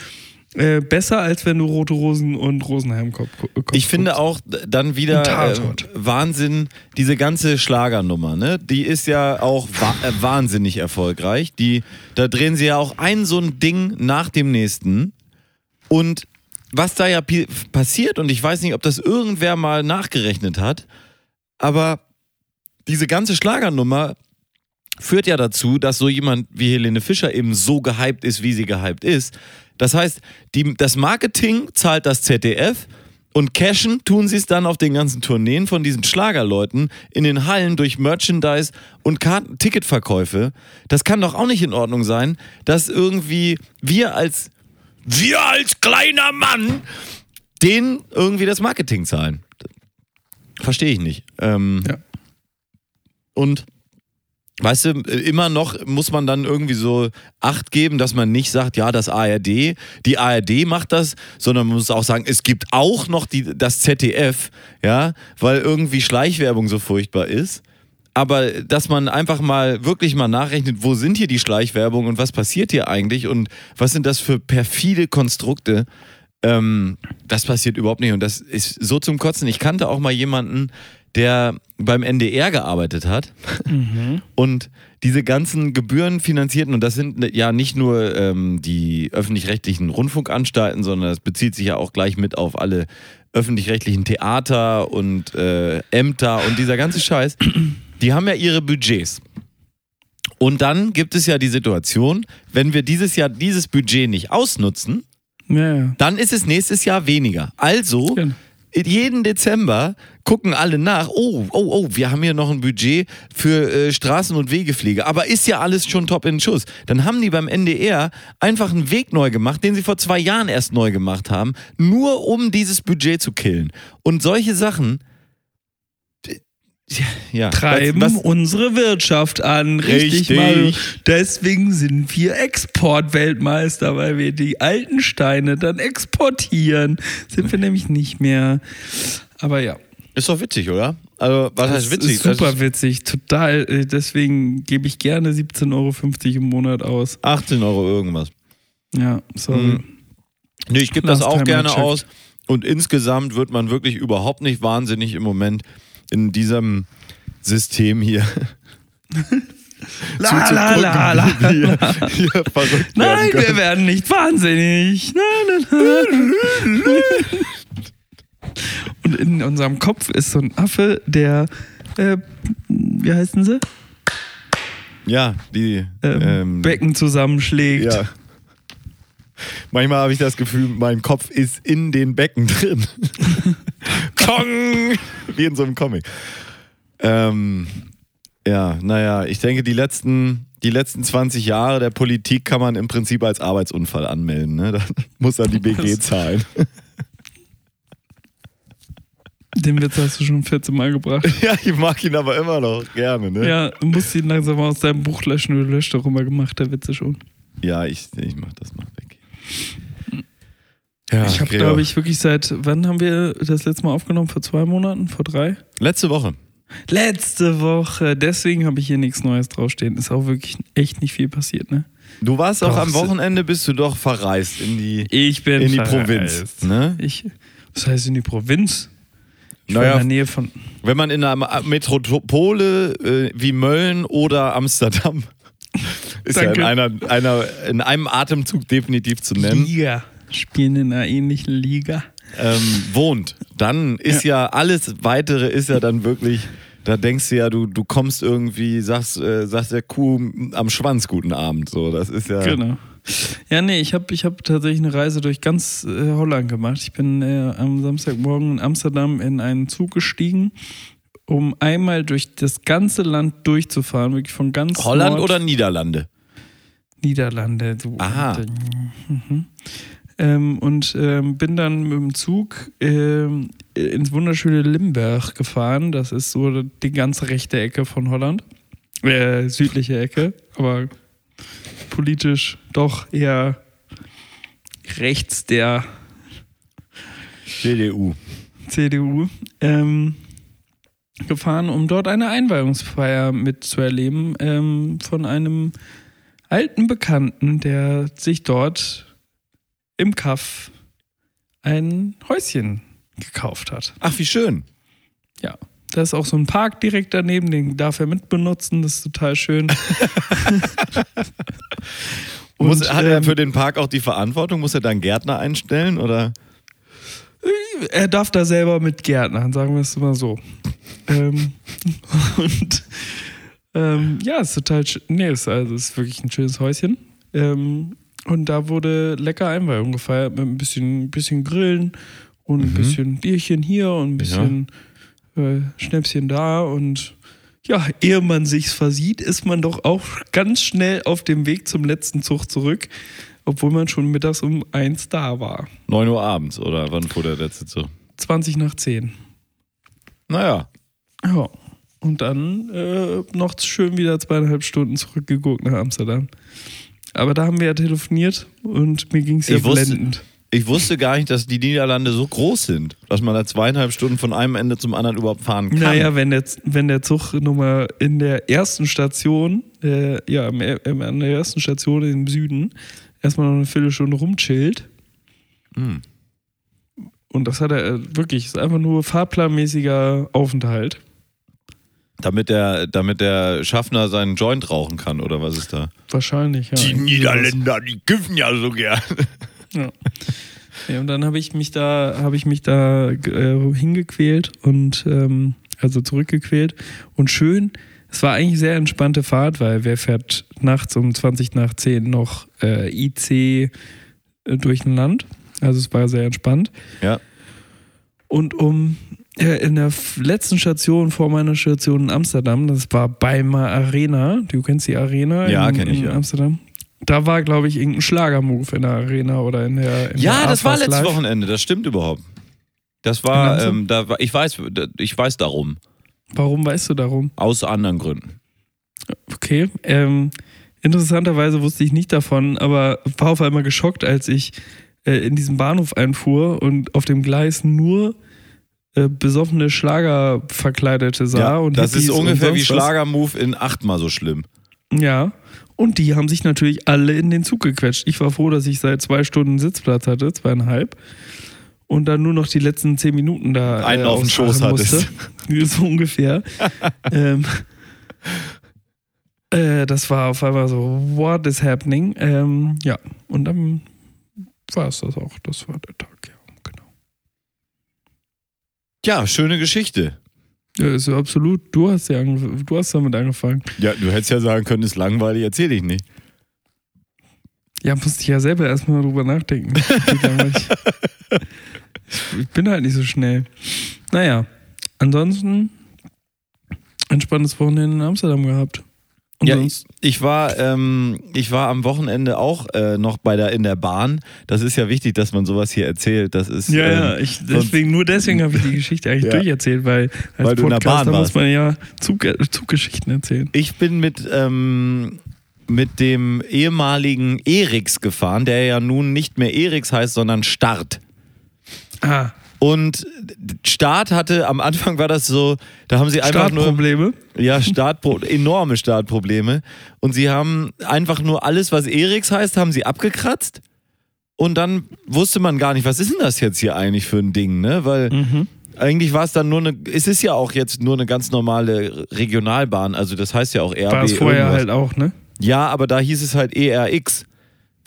C: Äh, besser, als wenn du Rote Rosen und Rosenheim-Kopf Kopf
B: ich finde
C: guckst.
B: auch dann wieder äh. Wahnsinn, diese ganze Schlagernummer, ne? Die ist ja auch wa äh, wahnsinnig erfolgreich. Die, da drehen sie ja auch ein so ein Ding nach dem nächsten. Und was da ja passiert, und ich weiß nicht, ob das irgendwer mal nachgerechnet hat, aber diese ganze Schlagernummer führt ja dazu, dass so jemand wie Helene Fischer eben so gehypt ist, wie sie gehypt ist. Das heißt, die, das Marketing zahlt das ZDF und cashen tun sie es dann auf den ganzen Tourneen von diesen Schlagerleuten in den Hallen durch Merchandise und Karten Ticketverkäufe. Das kann doch auch nicht in Ordnung sein, dass irgendwie wir als wir als kleiner Mann denen irgendwie das Marketing zahlen. Verstehe ich nicht. Ähm,
C: Ja.
B: Und weißt du, immer noch muss man dann irgendwie so Acht geben, dass man nicht sagt, ja, das ARD, die ARD macht das, sondern man muss auch sagen, es gibt auch noch die, das ZDF, ja, weil irgendwie Schleichwerbung so furchtbar ist. Aber dass man einfach mal wirklich mal nachrechnet, wo sind hier die Schleichwerbung und was passiert hier eigentlich und was sind das für perfide Konstrukte, ähm, das passiert überhaupt nicht. Und das ist so zum Kotzen. Ich kannte auch mal jemanden, der beim NDR gearbeitet hat und diese ganzen Gebühren finanzierten, und das sind ja nicht nur ähm, die öffentlich-rechtlichen Rundfunkanstalten, sondern das bezieht sich ja auch gleich mit auf alle öffentlich-rechtlichen Theater und äh, Ämter und dieser ganze Scheiß. Die haben ja ihre Budgets. Und dann gibt es ja die Situation, wenn wir dieses Jahr dieses Budget nicht ausnutzen,
C: Ja, ja.
B: dann ist es nächstes Jahr weniger. Also,
C: Genau.
B: Jeden Dezember gucken alle nach, oh, oh, oh, wir haben hier noch ein Budget für äh, Straßen- und Wegepflege, aber ist ja alles schon top in Schuss. Dann haben die beim NDR einfach einen Weg neu gemacht, den sie vor zwei Jahren erst neu gemacht haben, nur um dieses Budget zu killen. Und solche Sachen, ja,
C: treiben
B: was, was,
C: unsere Wirtschaft an. Richtig,
B: Richtig.
C: Mario. Deswegen sind wir Exportweltmeister, weil wir die alten Steine dann exportieren. Sind wir nämlich nicht mehr. Aber ja.
B: ist doch witzig, oder? Also, was heißt
C: das
B: witzig?
C: Ist super
B: ist
C: witzig, total. Äh, Deswegen gebe ich gerne 17,50 Euro im Monat aus.
B: 18 Euro irgendwas.
C: Ja, sorry.
B: Mhm. Nee, ich gebe das auch gerne aus. Und insgesamt wird man wirklich überhaupt nicht wahnsinnig im Moment in diesem System hier.
C: La, la, la, la.
B: wie wir hier verrückt
C: Nein, wir werden nicht wahnsinnig. Nein, nein, nein. Und in unserem Kopf ist so ein Affe, der, äh, wie heißen sie?
B: Ja, die
C: Ähm,
B: ähm,
C: Becken zusammenschlägt.
B: Ja. Manchmal habe ich das Gefühl, mein Kopf ist in den Becken drin. Kong! Wie in so einem Comic. Ähm, ja, naja, ich denke, die letzten, die letzten 20 Jahre der Politik kann man im Prinzip als Arbeitsunfall anmelden. Ne? Dann muss er die BG zahlen.
C: Den Witz hast du schon 14 Mal gebracht.
B: ja, ich mag ihn aber immer noch gerne. Ne?
C: Ja, du musst ihn langsam aus deinem Buch löschen. Du löscht doch immer gemacht, der Witze schon.
B: Ja, ich, ich mach das mal weg. Ja,
C: ich habe, glaube ich, wirklich seit, wann haben wir das letzte Mal aufgenommen? Vor zwei Monaten? Vor drei?
B: Letzte Woche.
C: Letzte Woche. Deswegen habe ich hier nichts Neues draufstehen. Ist auch wirklich echt nicht viel passiert, ne?
B: Du warst auch
C: Doch,
B: am
C: so-
B: Wochenende, bist du doch verreist in die,
C: Ich bin
B: in die
C: verreist.
B: Provinz. Ne?
C: Ich, was heißt in die Provinz? Ich war in
B: Naja,
C: der Nähe von.
B: wenn man in einer Metropole äh, wie Mölln oder Amsterdam ist
C: Danke.
B: ja in, einer, einer, in einem Atemzug definitiv zu nennen,
C: Liga. Spielen in einer ähnlichen Liga.
B: ähm, wohnt, dann ist ja. alles weitere ist ja dann wirklich, da denkst du ja, du, du kommst irgendwie, sagst, äh, sagst der Kuh am Schwanz guten Abend. So, das ist ja.
C: Genau. Ja, nee, ich habe ich hab tatsächlich eine Reise durch ganz äh, Holland gemacht. Ich bin äh, am Samstagmorgen in Amsterdam in einen Zug gestiegen, um einmal durch das ganze Land durchzufahren, wirklich von ganz
B: Holland
C: Nord
B: oder Niederlande?
C: Niederlande. Du,
B: Aha.
C: Mhm. Ähm, und ähm, bin dann mit dem Zug ähm, ins wunderschöne Limburg gefahren. Das ist so die ganze rechte Ecke von Holland. Äh, südliche Ecke, aber politisch doch eher rechts der
B: CDU.
C: CDU. Ähm, gefahren, um dort eine Einweihungsfeier mitzuerleben ähm, von einem alten Bekannten, der sich dort im Kaff ein Häuschen gekauft hat.
B: Ach, wie schön.
C: Ja. Da ist auch so ein Park direkt daneben, den darf er mitbenutzen, das ist total schön.
B: Muss,
C: Und,
B: hat er
C: ähm,
B: für den Park auch die Verantwortung? Muss er da einen Gärtner einstellen? Oder?
C: er darf da selber mit Gärtnern, sagen wir es mal so. ähm, und ähm, ja, es ist total schön. Nee, ist, also, ist wirklich ein schönes Häuschen. Ähm, und da wurde lecker Einweihung gefeiert mit ein bisschen, bisschen Grillen und ein bisschen Bierchen hier und ein bisschen äh, Schnäpschen da. Und ja, ehe man sich's versieht, ist man doch auch ganz schnell auf dem Weg zum letzten Zug zurück, obwohl man schon mittags um eins da war.
B: 9 Uhr abends oder wann fuhr der letzte Zug?
C: 20 nach 10.
B: Naja,
C: Ja. Und dann äh, noch schön wieder zweieinhalb Stunden zurückgeguckt nach Amsterdam. Aber da haben wir ja telefoniert und mir ging es ja blendend.
B: ich wusste gar nicht, dass die Niederlande so groß sind, dass man da zweieinhalb Stunden von einem Ende zum anderen überhaupt fahren kann.
C: Naja, wenn der, wenn der Zug nochmal in der ersten Station, äh, ja, im, im, an der ersten Station im Süden, erstmal noch eine Viertelstunde rumchillt.
B: Hm.
C: Und das hat er äh, wirklich, ist einfach nur fahrplanmäßiger Aufenthalt.
B: Damit der, damit der Schaffner seinen Joint rauchen kann, oder was ist da?
C: Wahrscheinlich, ja.
B: die Niederländer, die kiffen ja so gern.
C: Ja. ja und dann habe ich mich da, habe ich mich da äh, hingequält und ähm, also zurückgequält und schön. Es war eigentlich sehr entspannte Fahrt, weil wer fährt nachts um 20 nach 10 noch äh, IC äh, durch ein Land? Also es war sehr entspannt.
B: Ja.
C: Und um in der letzten Station vor meiner Station in Amsterdam, das war Weimar Arena, du kennst die Arena
B: Ja,
C: in,
B: kenn ich,
C: in
B: ja.
C: Amsterdam. Da war, glaube ich, irgendein Schlagermove in der Arena oder in der. In
B: Ja,
C: der
B: das war letztes. Wochenende, das stimmt überhaupt. Das war, ähm, da war, ich weiß, ich weiß darum.
C: Warum weißt du darum?
B: Aus anderen Gründen.
C: Okay. Ähm, interessanterweise wusste ich nicht davon, aber war auf einmal geschockt, als ich äh, in diesen Bahnhof einfuhr und auf dem Gleis nur äh, besoffene Schlagerverkleidete sah.
B: Ja,
C: und
B: das ist
C: Hippies und
B: ungefähr wie. Schlagermove in achtmal so schlimm.
C: Ja. Und die haben sich natürlich alle in den Zug gequetscht. Ich war froh, dass ich seit zwei Stunden Sitzplatz hatte, zweieinhalb. Und dann nur noch die letzten zehn Minuten da
B: Einen auf den Schoß hattest.
C: musste. so ungefähr. ähm, äh, das war auf einmal so, what is happening? Ähm, ja, und dann war es das auch. Das war der Tag. Ja,
B: schöne Geschichte.
C: Ja, ist ja absolut. Du hast ja du hast damit angefangen.
B: Ja, du hättest ja sagen können, ist langweilig, erzähl ich nicht.
C: Ja, musste ich ja selber erstmal drüber nachdenken. Ich bin halt nicht so schnell. Naja, ansonsten entspanntes Wochenende in Amsterdam gehabt. Und
B: Ja,
C: sonst,
B: Ich war, ähm, ich war am Wochenende auch äh, noch bei der in der Bahn. Das ist ja wichtig, dass man sowas hier erzählt. Das ist
C: ja,
B: ähm,
C: ja, ich, deswegen, nur deswegen habe ich die Geschichte eigentlich
B: Ja.
C: durcherzählt, weil als
B: Weil du in der Bahn
C: Podcaster muss
B: warst.
C: man ja Zug, Zuggeschichten erzählen.
B: Ich bin mit, ähm, mit dem ehemaligen Eriks gefahren, der ja nun nicht mehr Eriks heißt, sondern Start.
C: Ah,
B: Und Start hatte, am Anfang war das so, da haben sie einfach nur.
C: Startprobleme.
B: Ja, Startpro enorme Startprobleme. Und sie haben einfach nur alles, was Eriks heißt, haben sie abgekratzt. Und dann wusste man gar nicht, was ist denn das jetzt hier eigentlich für ein Ding, ne? Weil
C: Mhm.
B: eigentlich war es dann nur eine, es ist ja auch jetzt nur eine ganz normale Regionalbahn, also das heißt ja auch RB.
C: War es vorher
B: irgendwas.
C: halt auch, ne?
B: Ja, aber da hieß es halt ERX,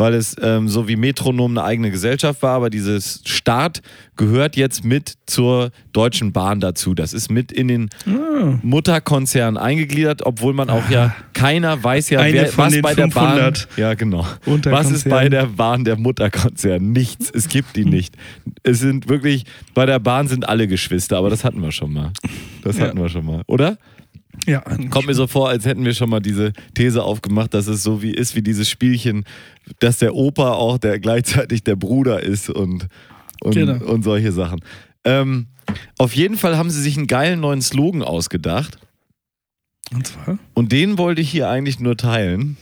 B: weil es ähm, so wie Metronom eine eigene Gesellschaft war, aber dieses Start gehört jetzt mit zur Deutschen Bahn dazu. Das ist mit in den
C: Ah.
B: Mutterkonzern eingegliedert, obwohl man auch ja, keiner weiß ja,
C: Eine
B: wer, was bei der
C: 500
B: Bahn. Ja, genau. Was ist bei der Bahn der Mutterkonzern? Nichts. Es gibt die nicht. Es sind wirklich, bei der Bahn sind alle Geschwister, aber das hatten wir schon mal. Das
C: Ja.
B: hatten wir schon mal, oder?
C: Ja,
B: Kommt mir so vor, als hätten wir schon mal diese These aufgemacht, dass es so wie ist wie dieses Spielchen, dass der Opa auch der gleichzeitig der Bruder ist und, und,
C: Genau.
B: und solche Sachen. Ähm, auf jeden Fall haben sie sich einen geilen neuen Slogan ausgedacht
C: Und zwar?
B: und den wollte ich hier eigentlich nur teilen.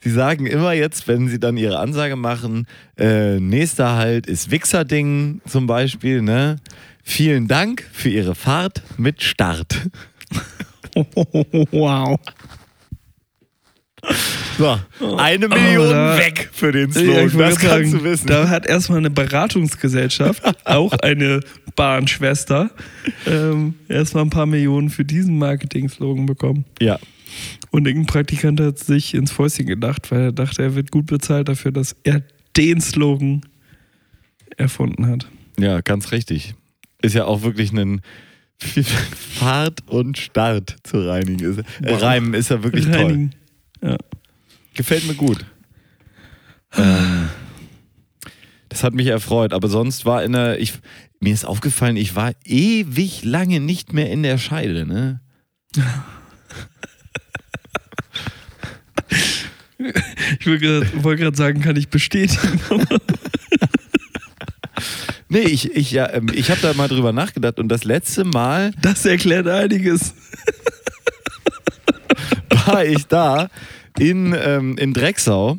B: Sie sagen immer jetzt, wenn sie dann ihre Ansage machen, äh, nächster Halt ist Wichserding zum Beispiel, ne? Vielen Dank für Ihre Fahrt mit Start.
C: Wow.
B: So, eine Million
C: da-
B: weg für den
C: Ja,
B: Slogan.
C: wollte
B: das kannst
C: sagen,
B: du wissen.
C: Da hat erstmal eine Beratungsgesellschaft, auch eine Bahnschwester, ähm, erstmal ein paar Millionen für diesen Marketing-Slogan bekommen.
B: ja,
C: Und irgendein Praktikant hat sich ins Fäustchen gedacht, weil er dachte, er wird gut bezahlt dafür, dass er den Slogan erfunden hat.
B: ja, ganz richtig. Ist ja auch wirklich ein Fahrt und Start zu reinigen. Ist, äh, reimen ist ja wirklich toll.
C: Reinigen. Ja.
B: Gefällt mir gut. Ähm, das hat mich erfreut, aber sonst war in der, ich, mir ist aufgefallen, ich war ewig lange nicht mehr in der Scheide, ne?
C: Ich wollte gerade sagen, kann ich bestätigen.
B: Nee, ich, ich, ja, ähm, ich habe da mal drüber nachgedacht und das letzte Mal
C: Das erklärt einiges.
B: war ich da in, ähm, in Drecksau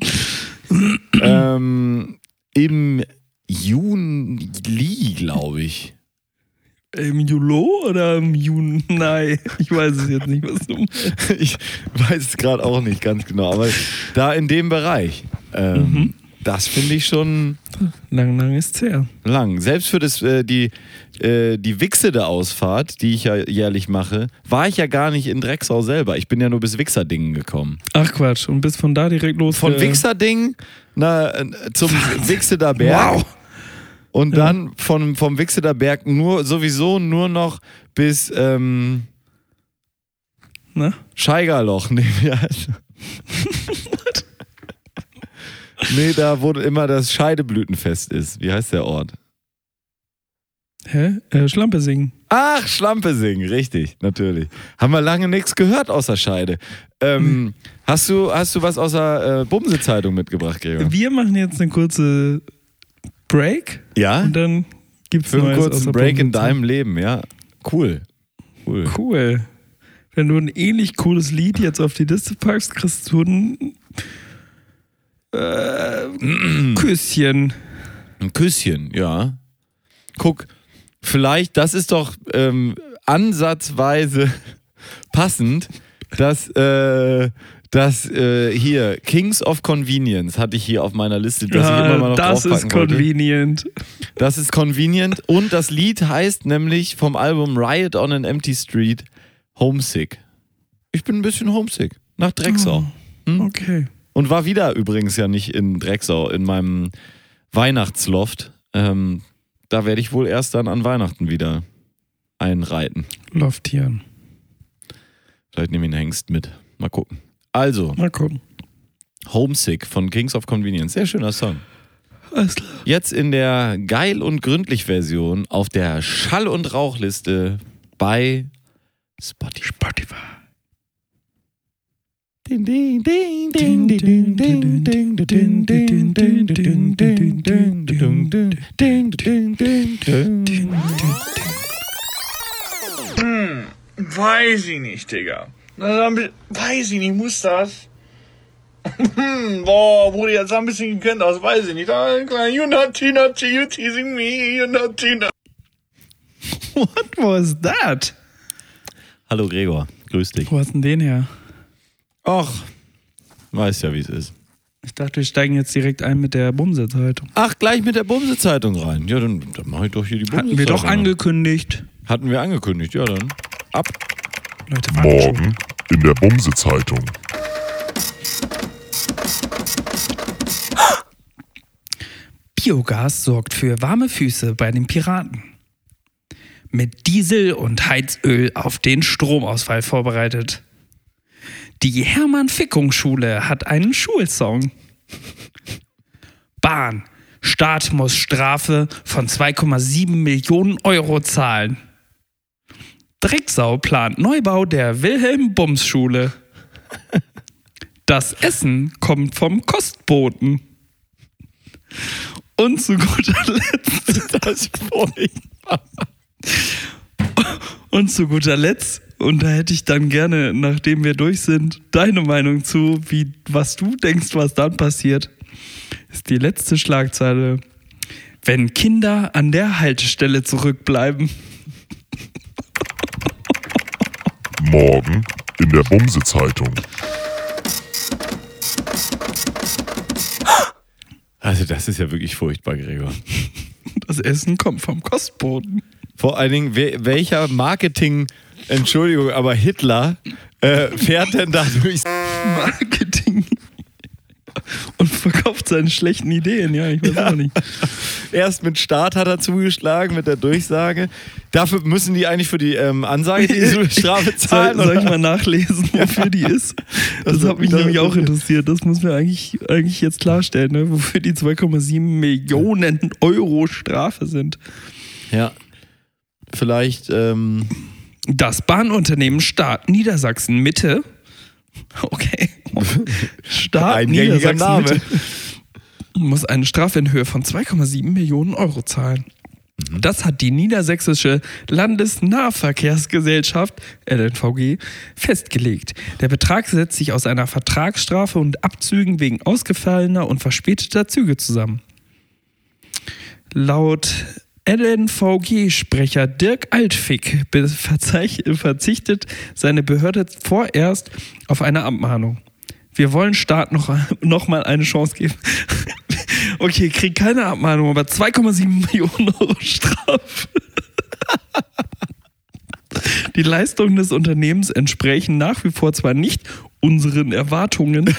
B: ähm, im Juli, glaube ich.
C: Im Julo oder im Junai? Ich weiß es jetzt nicht, was du meinst.
B: Ich weiß es gerade auch nicht ganz genau, aber da in dem Bereich. Ähm, Das finde ich schon
C: Lang, lang ist's her.
B: lang. Selbst für das, äh, die, äh, die Wichsede Ausfahrt, die ich ja jährlich mache, war ich ja gar nicht in Drecksau selber. Ich bin ja nur bis Wichserdingen gekommen.
C: Ach Quatsch, und bist von da direkt los.
B: Von
C: äh,
B: Wichserdingen na, äh, zum Wichseder Berg.
C: Wow.
B: Und dann von, vom Wichseder Berg nur, sowieso nur noch bis ähm,
C: Na?
B: Scheigerloch. Nee, wie heißt nee, da wo immer das Scheideblütenfest ist. Wie heißt der Ort?
C: Hä? Äh, Schlampe singen.
B: Ach, Schlampesing, richtig, natürlich. Haben wir lange nichts gehört außer Scheide. Ähm, hast, du, hast du was außer äh, Bumse-Zeitung mitgebracht, Gregor?
C: Wir machen jetzt eine kurze Break
B: Ja?
C: und dann gibt's
B: Für einen
C: Neues
B: kurzen Break in deinem Leben, ja. Cool. Cool.
C: Cool. Wenn du ein ähnlich cooles Lied jetzt auf die Liste packst, kriegst du ein äh, Küsschen.
B: Ein Küsschen, ja. Guck, vielleicht, das ist doch ähm, ansatzweise passend, dass, äh, dass äh, hier Kings of Convenience hatte ich hier auf meiner Liste, dass ich immer mal noch
C: das ist
B: draufpacken wollte.
C: convenient.
B: Das ist convenient und das Lied heißt nämlich vom Album Riot on an Empty Street Homesick. Ich bin ein bisschen homesick nach Drecksau. Hm?
C: Okay.
B: Und war wieder übrigens ja nicht in Drecksau, in meinem Weihnachtsloft. Ähm, da werde ich wohl erst dann an Weihnachten wieder einreiten.
C: Loftieren.
B: Vielleicht nehme ich einen Hengst mit. Mal gucken. Also,
C: Mal gucken.
B: Homesick von Kings of Convenience. Sehr schöner Song.
C: Alles klar.
B: Jetzt in der Geil und Gründlich Version auf der Schall- und Rauchliste bei Spotify.
C: Spotify.
B: Ding, ding, ding, ding, ding, ding, ding, ding, ding, ding, ding, ding, ding, ding, ding, ding, ding, ding, ding, ding.
D: Weiß ich nicht, Digga. Weiß ich nicht, muss das? Hm, Boah, wurde jetzt ein bisschen gekannt aus, weiß ich nicht. Ah, You naughty, naughty, you teasing me, you naughty, naughty.
C: What was that?
B: Hallo Gregor, grüß dich.
C: Wo hast denn den her?
B: Ach, weißt ja, wie es ist.
C: Ich dachte, wir steigen jetzt direkt ein mit der Bumse-Zeitung.
B: Ach, gleich mit der Bumse-Zeitung rein. Ja, dann, dann mache ich doch hier die Bumse-Zeitung.
C: Hatten wir doch angekündigt.
B: Hatten wir angekündigt, ja dann. Ab.
C: Leute.
E: Morgen in der Bumse-Zeitung.
C: Biogas sorgt für warme Füße bei den Piraten. Mit Diesel und Heizöl auf den Stromausfall vorbereitet. Die Hermann-Fickung-Schule hat einen Schulsong. Bahn. Staat muss Strafe von 2,7 Millionen Euro zahlen. Drecksau plant Neubau der Wilhelm-Bums-Schule. Das Essen kommt vom Kostboten. Und zu guter Letzt das Und zu guter Letzt, und da hätte ich dann gerne, nachdem wir durch sind, deine Meinung zu, wie was du denkst, was dann passiert, ist die letzte Schlagzeile. Wenn Kinder an der Haltestelle zurückbleiben.
E: Morgen in der Bumse-Zeitung.
B: Also das ist ja wirklich furchtbar, Gregor.
C: Das Essen kommt vom Kostboden.
B: Vor allen Dingen, welcher Marketing, Entschuldigung, aber Hitler äh, fährt denn da durchs
C: Marketing. Und verkauft seine schlechten Ideen, ja, ich weiß
B: Ja.
C: auch nicht.
B: Erst mit Start hat er zugeschlagen, mit der Durchsage. Dafür müssen die eigentlich für die ähm, Ansage die Strafe zahlen.
C: Soll, soll ich mal nachlesen, wofür die ist? Das
B: Also,
C: hat mich
B: das-
C: nämlich auch interessiert. Das muss mir eigentlich, eigentlich jetzt klarstellen, ne? wofür die 2,7 Millionen Euro Strafe sind.
B: Ja. Vielleicht, ähm,
C: Das Bahnunternehmen Staat Niedersachsen Mitte. Okay. Staat
B: Eingängiger
C: Niedersachsen
B: Name.
C: Mitte muss eine Strafe in Höhe von 2,7 Millionen Euro zahlen. Das hat die Niedersächsische Landesnahverkehrsgesellschaft, LNVG, festgelegt. Der Betrag setzt sich aus einer Vertragsstrafe und Abzügen wegen ausgefallener und verspäteter Züge zusammen. Laut LNVG-Sprecher Dirk Altfick verzichtet seine Behörde vorerst auf eine Abmahnung. Wir wollen Staat noch, noch mal eine Chance geben. Okay, krieg keine Abmahnung, aber 2,7 Millionen Euro Strafe. Die Leistungen des Unternehmens entsprechen nach wie vor zwar nicht unseren Erwartungen,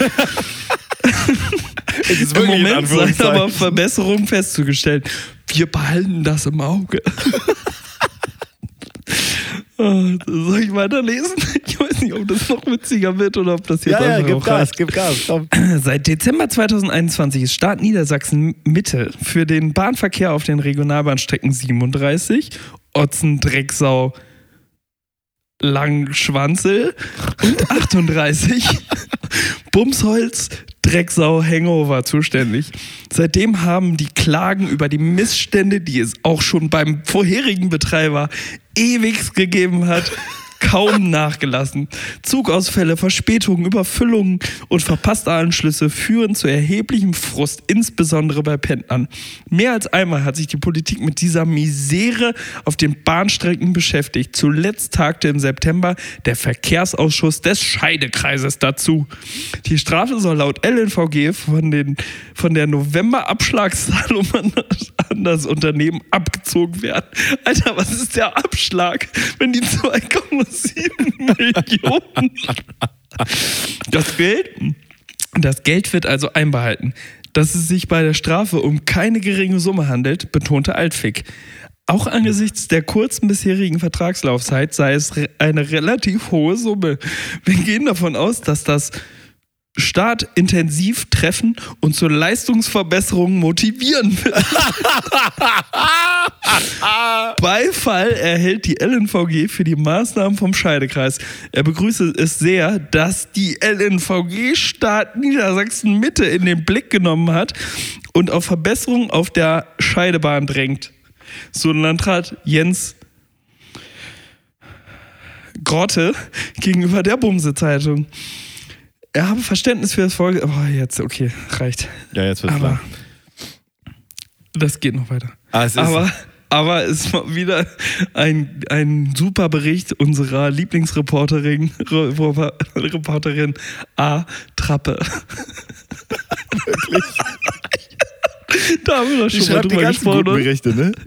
B: es ist
C: im Moment seien
B: Anführungszeichen.
C: aber Verbesserungen festzugestellt. Wir behalten das im Auge. Oh, Soll ich weiterlesen? Ich weiß nicht, ob das noch witziger wird oder ob das jetzt
B: Ja, ja,
C: einfach
B: gib
C: auch
B: Gas, gib Gas. Komm.
C: Seit Dezember 2021 ist Staat Niedersachsen Mitte für den Bahnverkehr auf den Regionalbahnstrecken 37, Otzen, Drecksau, Langschwanzel und 38 Bumsholz, Drecksau, Hangover zuständig. Seitdem haben die Klagen über die Missstände, die es auch schon beim vorherigen Betreiber ewig gegeben hat, kaum nachgelassen. Zugausfälle, Verspätungen, Überfüllungen und verpasste Anschlüsse führen zu erheblichem Frust, insbesondere bei Pendlern. Mehr als einmal hat sich die Politik mit dieser Misere auf den Bahnstrecken beschäftigt. Zuletzt tagte im September der Verkehrsausschuss des Scheidekreises dazu. Die Strafe soll laut LNVG von, den, von der November-Abschlagszahlung an das- an das Unternehmen abgezogen werden. Alter, was ist der Abschlag, wenn die 2,7 Millionen. Das Geld, das Geld wird also einbehalten. Dass es sich bei der Strafe um keine geringe Summe handelt, betonte Altfick. Auch angesichts der kurzen bisherigen Vertragslaufzeit sei es eine relativ hohe Summe. Wir gehen davon aus, dass das Staat intensiv treffen und zur Leistungsverbesserung motivieren will. Beifall erhält die LNVG für die Maßnahmen vom Scheidekreis. Er begrüße es sehr, dass die LNVG Staat Niedersachsen Mitte in den Blick genommen hat und auf Verbesserungen auf der Scheidebahn drängt. So Landrat Jens Grotte gegenüber der Bumse-Zeitung. Er habe Verständnis für das Folge. Oh, jetzt, okay, reicht.
B: Ja, jetzt wird's
C: Aber
B: klar.
C: das geht noch weiter.
B: Ah, es ist-
C: aber, aber es war wieder ein, ein super Bericht unserer Lieblingsreporterin Re- Reporterin A. Trappe. Da haben wir doch schon mal
B: schreibt die
C: drüber
B: ganzen
C: gesprochen.
B: guten? Berichte, ne?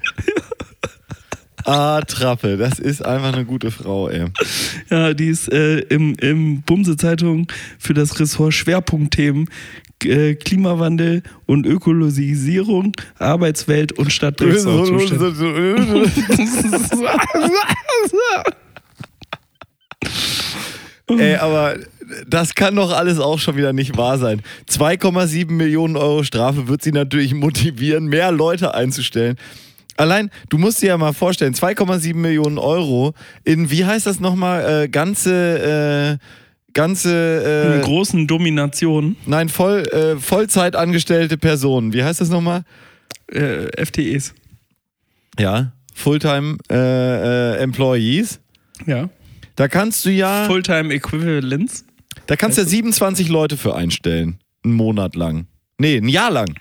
B: Ah, Trappe, das ist einfach eine gute Frau, ey.
C: Ja, die ist äh, im, im Bumse-Zeitung für das Ressort Schwerpunktthemen äh, Klimawandel und Ökologisierung, Arbeitswelt und zuständig.
B: Ey, aber das kann doch alles auch schon wieder nicht wahr sein. 2,7 Millionen Euro Strafe wird sie natürlich motivieren, mehr Leute einzustellen. Allein, du musst dir ja mal vorstellen, 2,7 Millionen Euro in, wie heißt das nochmal, äh, ganze, äh, ganze, äh,
C: großen Domination
B: nein, voll, äh, Vollzeit angestellte Personen. Wie heißt das nochmal?
C: äh, FTEs.
B: Ja, Fulltime äh, äh, Employees.
C: Ja.
B: Da kannst du ja,
C: Fulltime Equivalence.
B: da kannst du ja 27 Leute für einstellen. Einen Monat lang. Nee, ein Jahr lang.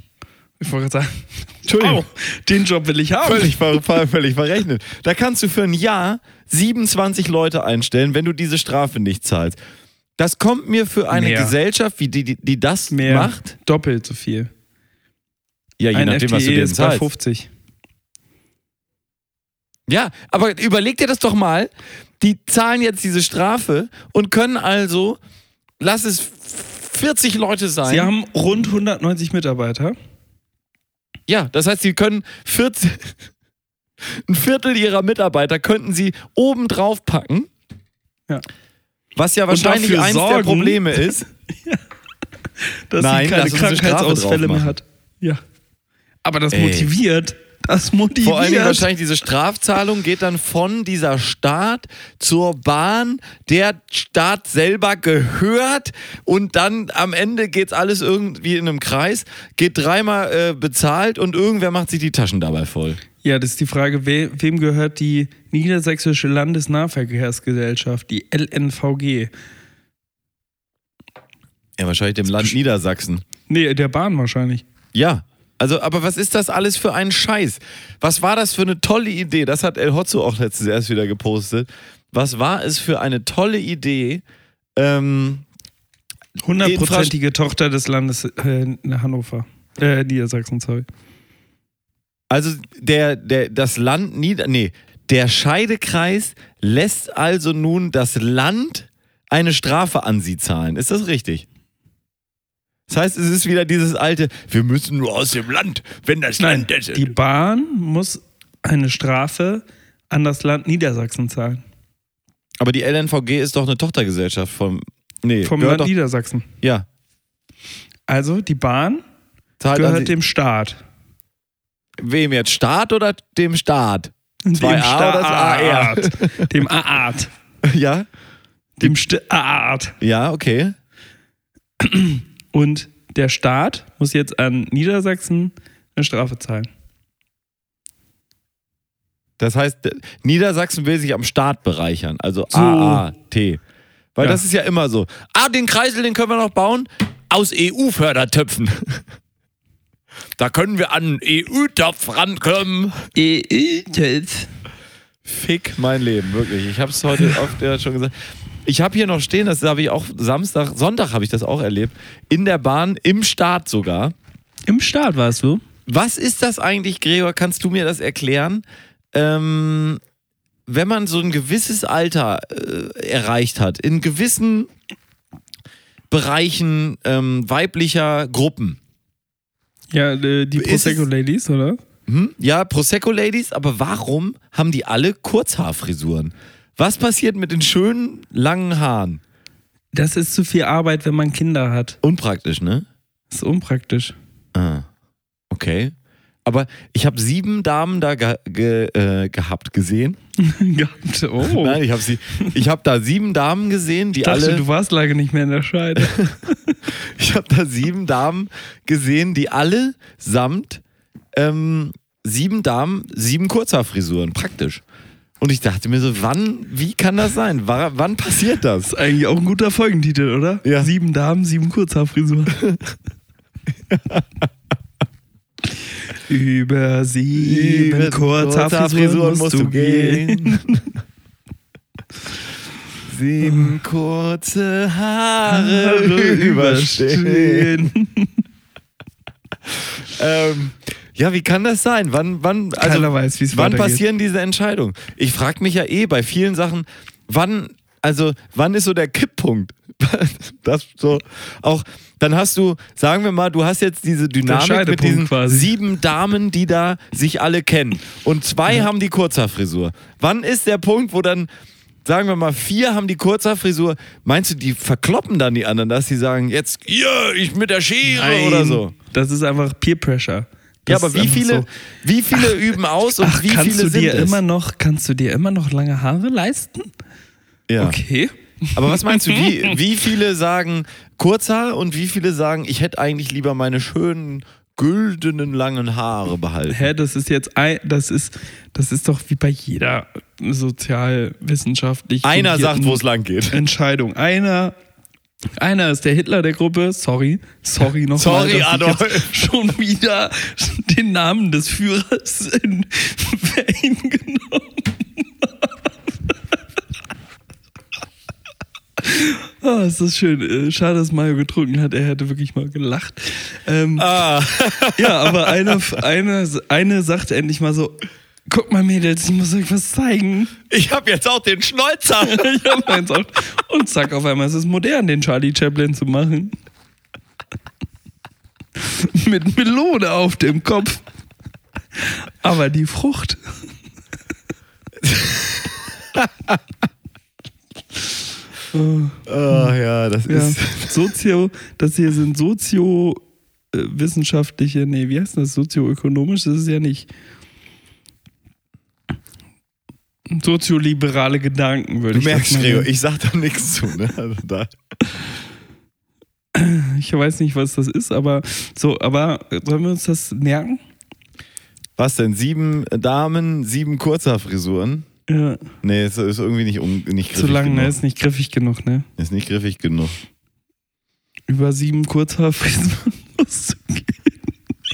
C: Ich wollte gerade sagen,
B: Entschuldigung.
C: wow, den Job will ich haben.
B: Völlig, ver völlig verrechnet. Da kannst du für ein Jahr 27 Leute einstellen, wenn du diese Strafe nicht zahlst. Das kommt mir für eine
C: Mehr.
B: Gesellschaft, wie die, die, die das
C: Mehr.
B: macht.
C: Doppelt so viel.
B: Ja, je
C: Ein
B: nachdem, was du
C: FTE
B: denen
C: ist
B: zahlst.
C: 50.
B: Ja, aber überleg dir das doch mal. Die zahlen jetzt diese Strafe und können also, lass es 40 Leute sein.
C: Sie haben rund 190 Mitarbeiter.
B: Ja, das heißt, sie können 40, ein Viertel ihrer Mitarbeiter könnten sie oben drauf packen.
C: Ja.
B: Was ja wahrscheinlich eins der
C: sorgen-
B: Probleme ist.
C: dass
B: Nein,
C: sie keine
B: Strafe
C: Krankheitsausfälle mehr hat. Ja. Aber das
B: Ey.
C: motiviert. Das motiviert.
B: Vor allem wahrscheinlich diese Strafzahlung geht dann von dieser Staat zur Bahn, der Staat selber gehört und dann am Ende geht's alles irgendwie in einem Kreis, geht dreimal äh, bezahlt und irgendwer macht sich die Taschen dabei voll.
C: Ja, das ist die Frage, we wem gehört die Niedersächsische Landesnahverkehrsgesellschaft, die LNVG?
B: Ja, wahrscheinlich dem Land Niedersachsen.
C: Nee, der Bahn wahrscheinlich.
B: Ja. Also, aber was ist das alles für ein Scheiß? Was war das für eine tolle Idee? Das hat El Hotzo auch letztens erst wieder gepostet. Was war es für eine tolle Idee? Ähm,
C: Hundertprozentige Tochter des Landes äh, Hannover. Äh, Niedersachsen, sorry.
B: Also der, der, das Land Nieder... Nee, der Scheidekreis lässt also nun das Land eine Strafe an sie zahlen. Ist das richtig? Das heißt, es ist wieder dieses alte, wir müssen nur aus dem Land, wenn das
C: Nein,
B: Land das
C: die Bahn muss eine Strafe an das Land Niedersachsen zahlen.
B: Aber die LNVG ist doch eine Tochtergesellschaft vom... Nee,
C: Vom Land
B: doch,
C: Niedersachsen.
B: Ja,
C: Also die Bahn
B: zahlt
C: gehört dem Staat.
B: wem jetzt? Staat oder dem Staat?
C: Dem? Staat. Dem Aart.
B: Ja?
C: Dem Staat.
B: Ja, okay.
C: Und der Staat muss jetzt an Niedersachsen eine Strafe zahlen.
B: Das heißt, Niedersachsen will sich am Staat bereichern, also
C: So.
B: AAT. Weil
C: Ja.
B: das ist ja immer so. Ah, den Kreisel, den können wir noch bauen aus EU-Fördertöpfen. Da können wir an einen EU-Topf rankommen. Fick mein Leben, wirklich. Ich habe es heute oft ja schon gesagt. Ich habe hier noch stehen, das habe ich auch Samstag, Sonntag habe ich das auch erlebt, in der Bahn, im Staat sogar.
C: Im Staat warst du?
B: Was ist das eigentlich, Gregor? Kannst du mir das erklären? Ähm, wenn man so ein gewisses Alter äh, erreicht hat, in gewissen Bereichen ähm, weiblicher Gruppen.
C: Ja, äh, die
B: Ist
C: Prosecco
B: es-
C: Ladies, oder?
B: Hm? Ja, Prosecco-Ladies, aber warum haben die alle Kurzhaarfrisuren? Was passiert mit den schönen, langen Haaren?
C: Das ist zu viel Arbeit, wenn man Kinder hat.
B: Unpraktisch, ne?
C: Das ist unpraktisch.
B: Ah, okay. Aber ich habe sieben Damen da ge ge äh, gehabt gesehen.
C: Gehabt. Oh.
B: Nein, ich habe sie. Ich habe da sieben Damen gesehen, die
C: ich dachte,
B: alle.
C: du warst lange nicht mehr in der Scheide.
B: Ich habe da sieben Damen gesehen, die alle samt ähm, sieben Damen, sieben Kurzhaarfrisuren, praktisch. Und ich dachte mir so, wann, wie kann das sein? Wa- wann passiert das?
C: ist eigentlich auch ein guter Folgentitel, oder?
B: Ja.
C: Sieben Damen, sieben Kurzhaarfrisuren. Über sieben Kurzhaarfrisuren musst du gehen.
B: Sieben kurze Haare überstehen. ähm, ja, wie kann das sein? Wann, wann, also,
C: Keiner weiß, wie es
B: wann
C: weitergeht.
B: passieren diese Entscheidungen? Ich frage mich ja eh bei vielen Sachen, wann, also wann ist so der Kipppunkt? Das so auch, dann hast du, sagen wir mal, du hast jetzt diese Dynamik mit diesen
C: quasi.
B: sieben Damen, die da sich alle kennen. Und zwei haben die Kurzhaarfrisur. Wann ist der Punkt, wo dann, sagen wir mal, vier haben die Kurzhaarfrisur? Meinst du, die verkloppen dann die anderen, dass sie sagen, jetzt, ja, ich mit der Schere
C: Nein,
B: oder so?
C: Das ist einfach Peer Pressure.
B: Ja, aber wie viele,
C: so.
B: wie viele üben aus und
C: Ach,
B: wie
C: kannst
B: viele
C: du
B: sind
C: dir
B: es?
C: immer noch, kannst du dir immer noch lange Haare leisten?
B: ja.
C: Okay.
B: Aber was meinst du, wie, wie viele sagen Kurzhaar und wie viele sagen, ich hätte eigentlich lieber meine schönen, güldenen, langen Haare behalten?
C: Hä, das ist jetzt ein, das ist, das ist doch wie bei jeder sozialwissenschaftlich
B: Einer sagt, wo es lang geht.
C: Entscheidung. Einer, einer ist der Hitler der Gruppe. Sorry, sorry nochmal.
B: Sorry,
C: dass ich
B: Adolf.
C: jetzt Schon wieder den Namen des Führers in Vain genommen. Oh, ist das schön. Äh, Schade, dass Mario getrunken hat. Er hätte wirklich mal gelacht. Ähm,
B: Ah,
C: ja, aber eine, eine, eine sagt endlich mal so: Guck mal, Mädels, ich muss euch was zeigen.
B: ich habe jetzt auch den Schnäuzer.
C: Ich hab meins auch. Und zack, auf einmal ist es modern, den Charlie Chaplin zu machen. Mit Melone auf dem Kopf. Aber die Frucht.
B: Ah, ja, das
C: Ja,
B: ist.
C: Sozio, das hier sind soziowissenschaftliche, nee, wie heißt das? Sozioökonomisch, das ist ja nicht. Sozioliberale Gedanken, würde
B: Du
C: ich
B: merkst,
C: mal
B: Gregor,
C: nennen.
B: ich sag da nichts zu. Ne? Also da.
C: Ich weiß nicht, was das ist, aber so, aber sollen wir uns das merken?
B: Was denn? Sieben Damen, sieben Kurzhaarfrisuren?
C: Ja,
B: Nee, ist, ist irgendwie nicht, um, nicht griffig
C: zu lang,
B: genug.
C: ne? Ist nicht griffig genug, ne?
B: Ist nicht griffig genug.
C: Über sieben Kurzhaarfrisuren du gehen.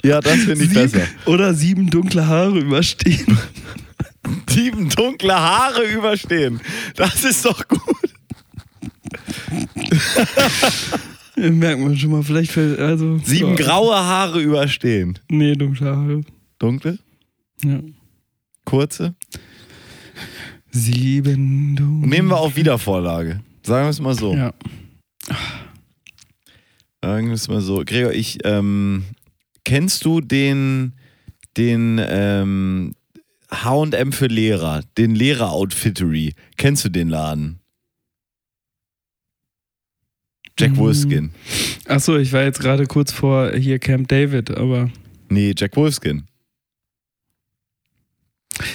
B: Ja, das finde ich
C: Sieben-
B: besser.
C: Oder sieben dunkle Haare überstehen.
B: Sieben dunkle Haare überstehen. Das ist doch gut.
C: Merkt man schon mal, vielleicht fällt, also.
B: Sieben
C: ja.
B: graue Haare überstehen.
C: Nee, dunkle Haare.
B: Dunkle?
C: Ja.
B: Kurze?
C: Sieben dunkle.
B: Nehmen wir auf Wiedervorlage. Sagen wir es mal so.
C: Ja.
B: Sagen wir es mal so. Gregor, ich, ähm, kennst du den, den ähm, H&M für Lehrer, den Lehrer-Outfittery? Kennst du den Laden? Jack
C: Mm.
B: Wolfskin.
C: Achso, ich war jetzt gerade kurz vor hier Camp David, aber.
B: Nee, Jack Wolfskin.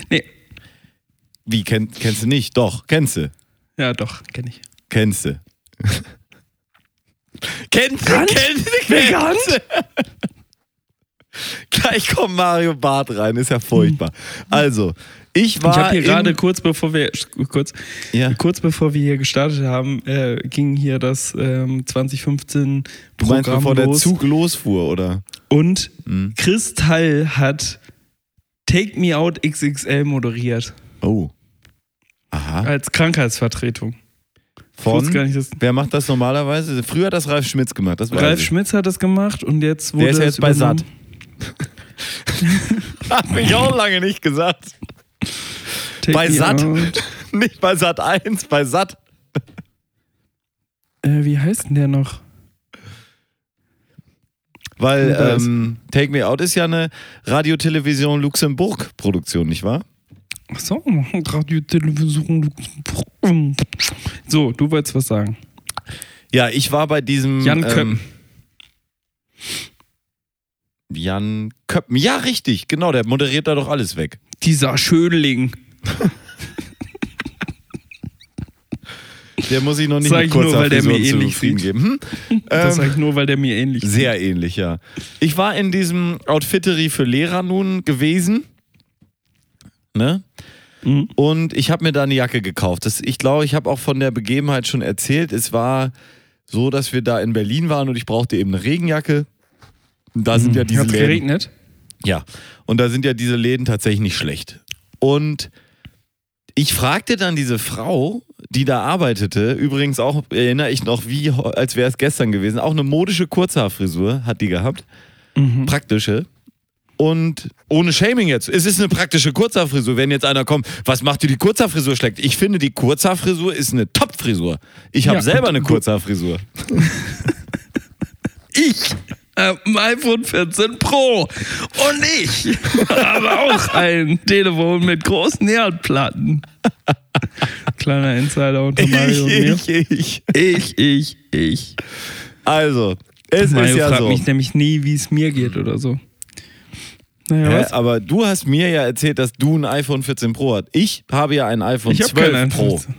C: Nee.
B: Wie, kenn, kennst du nicht? Doch, kennst du.
C: Ja, doch, kenne ich.
B: Kennst du. kennst du, kennst du, kennst du. Gleich kommt Mario Barth rein, ist ja furchtbar. Also, ich war
C: ich habe hier gerade kurz bevor wir kurz,
B: Ja.
C: kurz bevor wir hier gestartet haben, äh, ging hier das ähm, 2015
B: Du meinst,
C: Programm
B: bevor der
C: los.
B: Zug losfuhr, oder?
C: Und
B: Hm.
C: Kristall hat Take Me Out XXL moderiert
B: Oh. Aha.
C: als Krankheitsvertretung.
B: Von?
C: gar nicht, dass
B: Wer macht das normalerweise? Früher hat das Ralf Schmitz gemacht.
C: Ralf
B: ich.
C: Schmitz hat das gemacht und jetzt wurde
B: ist ja jetzt bei
C: übernommen.
B: Satt. Hat mich auch lange nicht gesagt.
C: Take
B: Bei?
C: Out.
B: Nicht bei Sat 1, bei Sat.
C: Äh, wie heißt denn der noch?
B: Weil ähm, Take Me Out ist ja eine Radiotelevision Luxemburg-Produktion, nicht wahr?
C: Ach so, Radio Television. So, du wolltest was sagen.
B: Ja, ich war bei diesem.
C: Jan Köppen.
B: Ähm, Jan Köppen. Ja, richtig, genau, der moderiert da doch alles weg.
C: Dieser Schönling.
B: Der muss ich noch nicht
C: Sag ich nur, weil der mir ähnlich sieht.
B: geben. Hm?
C: Das
B: Ähm,
C: sag ich nur, weil der mir ähnlich ist.
B: Sehr ähnlich, ja. Ich war in diesem Outfittery für Lehrer nun gewesen. Ne?
C: Mhm.
B: Und ich habe mir da eine Jacke gekauft. Das, ich glaube, ich habe auch von der Begebenheit schon erzählt. Es war so, dass wir da in Berlin waren und ich brauchte eben eine Regenjacke. Und da sind ja diese
C: Hat's
B: Läden.
C: geregnet?
B: Ja, und da sind ja diese Läden tatsächlich nicht schlecht. Und ich fragte dann diese Frau, die da arbeitete, übrigens auch, erinnere ich noch, wie, als wäre es gestern gewesen, auch eine modische Kurzhaarfrisur hat die gehabt.
C: Mhm.
B: Praktische. und ohne Shaming jetzt. Es ist eine praktische Kurzhaarfrisur. Wenn jetzt einer kommt, was macht dir die Kurzhaarfrisur schlecht? Ich finde, die Kurzhaarfrisur ist eine Top-Frisur. Ich habe
C: Ja,
B: selber eine Kurzhaarfrisur.
C: Ich ein iPhone 14 Pro und ich habe auch ein Telefon mit großen Herdplatten. Kleiner Insider unter Mario.
B: Ich, ich, ich.
C: Ich, ich, ich.
B: Also, es
C: Mario
B: ist ja
C: fragt
B: so.
C: mich nämlich nie, wie es mir geht oder so. Naja,
B: Hä?
C: was?
B: Aber du hast mir ja erzählt, dass du ein iPhone 14 Pro hast. Ich habe ja ein iPhone
C: Ich habe
B: 12
C: kein
B: Pro.
C: iPhone.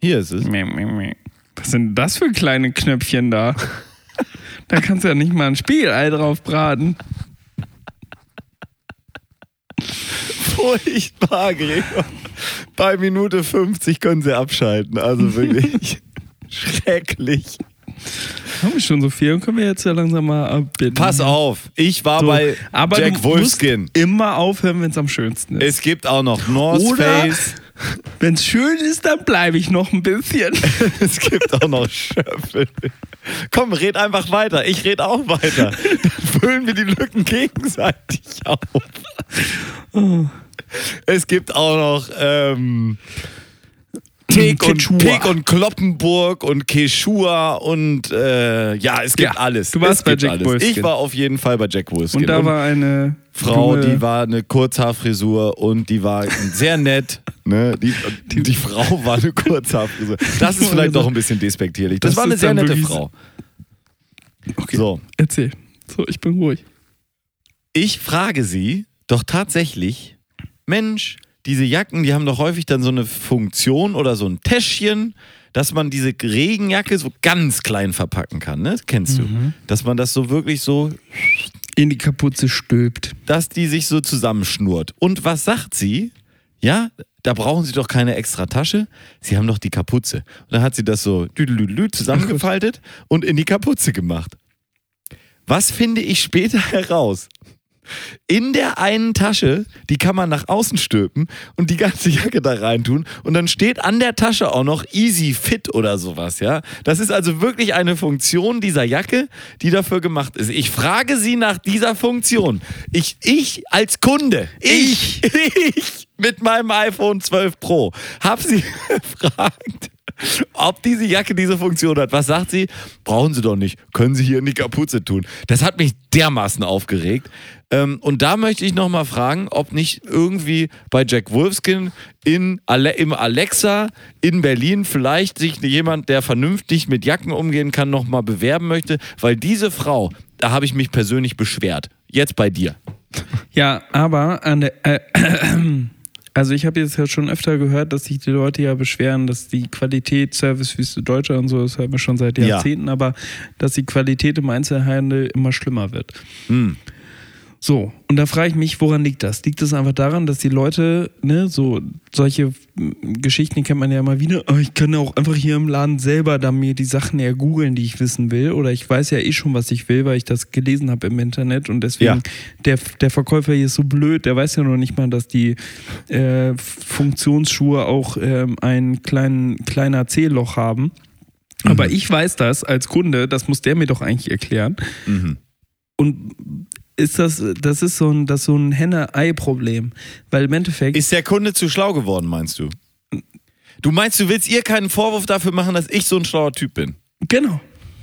B: Hier ist es.
C: Was sind das für kleine Knöpfchen da? Da kannst du ja nicht mal ein Spiegelei drauf braten.
B: Furchtbar, Gregor. Bei Minute 50 können sie abschalten. Also wirklich schrecklich.
C: Haben wir schon so viel und können wir jetzt ja langsam mal abbinden.
B: Pass auf, ich war
C: So,
B: bei
C: aber
B: Jack Wolfskin.
C: immer aufhören, wenn es am schönsten ist.
B: Es gibt auch noch North
C: Oder-
B: Face.
C: Wenn es schön ist, dann bleibe ich noch ein bisschen.
B: Es gibt auch noch Schöffel. Komm, red einfach weiter. Ich red auch weiter. Dann füllen wir die Lücken gegenseitig auf. Es gibt auch noch ähm, Teek und. Teek und Kloppenburg und Quechua und äh, ja, es gibt
C: Ja,
B: alles.
C: du warst
B: es
C: bei Jack. Wolfskin.
B: Ich war auf jeden Fall bei Jack Wolfskin.
C: Und da war eine
B: Frau,
C: junge-
B: die war eine Kurzhaarfrisur und die war sehr nett. Ne? Die, die, Frau war eine Kurzhaarfrisur. Das ist vielleicht doch ein bisschen despektierlich. Das,
C: Das
B: war eine sehr nette Frau.
C: Okay,
B: So,
C: erzähl. So, ich bin ruhig.
B: ich frage sie doch tatsächlich, Mensch, diese Jacken, die haben doch häufig dann so eine Funktion oder so ein Täschchen, dass man diese Regenjacke so ganz klein verpacken kann. Ne? Das kennst du. Dass man das so wirklich so
C: In die Kapuze stülpt.
B: dass die sich so zusammenschnurrt. Und was sagt sie? Ja, da brauchen sie doch keine extra Tasche. Sie haben doch die Kapuze. Und dann hat sie das so zusammengefaltet und in die Kapuze gemacht. Was finde ich später heraus? In der einen Tasche, die kann man nach außen stülpen und die ganze Jacke da reintun und dann steht an der Tasche auch noch Easy Fit oder sowas, ja. Das ist also wirklich eine Funktion dieser Jacke, die dafür gemacht ist. Ich frage Sie nach dieser Funktion. Ich, ich als Kunde, ich, ich mit meinem iPhone 12 Pro, habe Sie gefragt, ob diese Jacke diese Funktion hat. Was sagt sie? Brauchen Sie doch nicht. Können Sie hier in die Kapuze tun. Das hat mich dermaßen aufgeregt. Ähm, und da möchte ich nochmal fragen, ob nicht irgendwie bei Jack Wolfskin in Ale im Alexa in Berlin vielleicht sich jemand, der vernünftig mit Jacken umgehen kann, nochmal bewerben möchte. Weil diese Frau, da habe ich mich persönlich beschwert. Jetzt bei dir.
C: Ja, aber an der, äh, also ich habe jetzt ja schon öfter gehört, dass sich die Leute ja beschweren, dass die Qualität Servicewüste Deutscher und so, das hört man schon seit
B: Ja.
C: Jahrzehnten, aber dass die Qualität im Einzelhandel immer schlimmer wird.
B: Hm.
C: So, und da frage ich mich, woran liegt das? Liegt es einfach daran, dass die Leute, ne, so solche mm, Geschichten, die kennt man ja immer wieder, oh, ich kann ja auch einfach hier im Laden selber da mir die Sachen ergoogeln, die ich wissen will, oder ich weiß ja eh schon, was ich will, weil ich das gelesen habe im Internet und deswegen,
B: Ja.
C: der, der Verkäufer hier ist so blöd, der weiß ja noch nicht mal, dass die äh, Funktionsschuhe auch ähm, ein klein, kleiner C-Loch haben. Aber ich weiß das als Kunde, das muss der mir doch eigentlich erklären.
B: Mhm.
C: Und ist das, das ist so ein, das so ein Henne-Ei-Problem. Weil im Endeffekt.
B: Ist der Kunde zu schlau geworden, meinst du? Du meinst, du willst ihr keinen Vorwurf dafür machen, dass ich so ein schlauer Typ bin?
C: genau.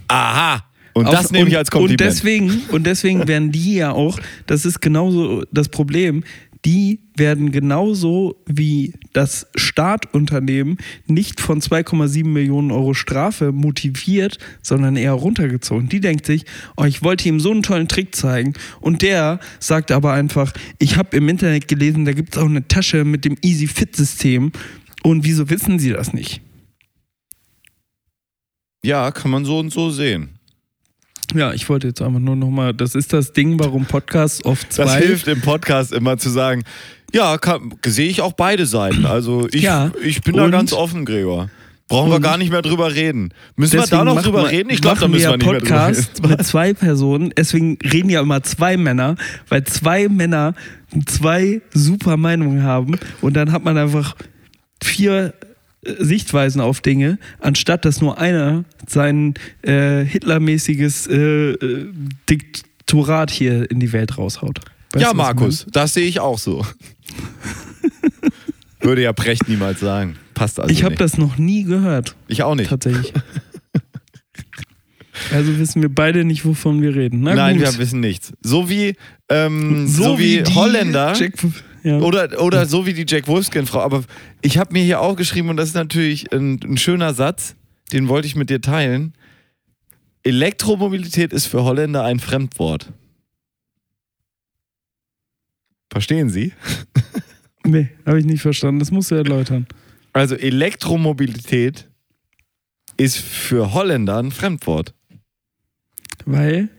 B: Aha. Und
C: Auf-
B: das nehme ich als Kompliment.
C: Und deswegen, und deswegen werden die ja auch, das ist genauso das Problem, die werden genauso wie das Startunternehmen nicht von 2,7 Millionen Euro Strafe motiviert, sondern eher runtergezogen. Die denkt sich, oh, ich wollte ihm so einen tollen Trick zeigen und der sagt aber einfach, ich habe im Internet gelesen, da gibt es auch eine Tasche mit dem Easy Fit System und wieso wissen sie das nicht?
B: ja, kann man so und so sehen.
C: Ja, ich wollte jetzt einfach nur nochmal, das ist das Ding, warum Podcasts oft zwei.
B: Das hilft im Podcast immer zu sagen, ja, sehe ich auch beide Seiten. Also ich,
C: Ja,
B: ich bin da ganz offen, Gregor. Brauchen wir gar nicht mehr drüber reden. Müssen wir da noch drüber
C: wir-
B: reden? Ich glaube, da müssen wir
C: ja
B: nicht mehr drüber
C: Podcast
B: reden.
C: mit zwei Personen. Deswegen reden ja immer zwei Männer, weil zwei Männer zwei super Meinungen haben und dann hat man einfach vier Sichtweisen auf Dinge, anstatt dass nur einer sein äh, Hitlermäßiges äh, äh, Dikt Lektorat hier in die Welt raushaut. Weißt
B: ja, Markus, das sehe ich auch so. Würde ja Precht niemals sagen. Passt also?
C: Ich habe das noch nie gehört,
B: Ich auch nicht.
C: tatsächlich. also wissen wir beide nicht, wovon wir reden. Na
B: Nein,
C: gut.
B: wir wissen nichts. So wie, ähm, so, wie,
C: die
B: Holländer
C: Jack, ja.
B: oder, oder so wie die Jack Wolfskin-Frau. Aber ich habe mir hier auch geschrieben, und das ist natürlich ein, ein schöner Satz, den wollte ich mit dir teilen. Elektromobilität ist für Holländer ein Fremdwort. Verstehen Sie?
C: Nee, habe ich nicht verstanden. Das musst du erläutern.
B: Also Elektromobilität ist für Holländer ein Fremdwort.
C: Weil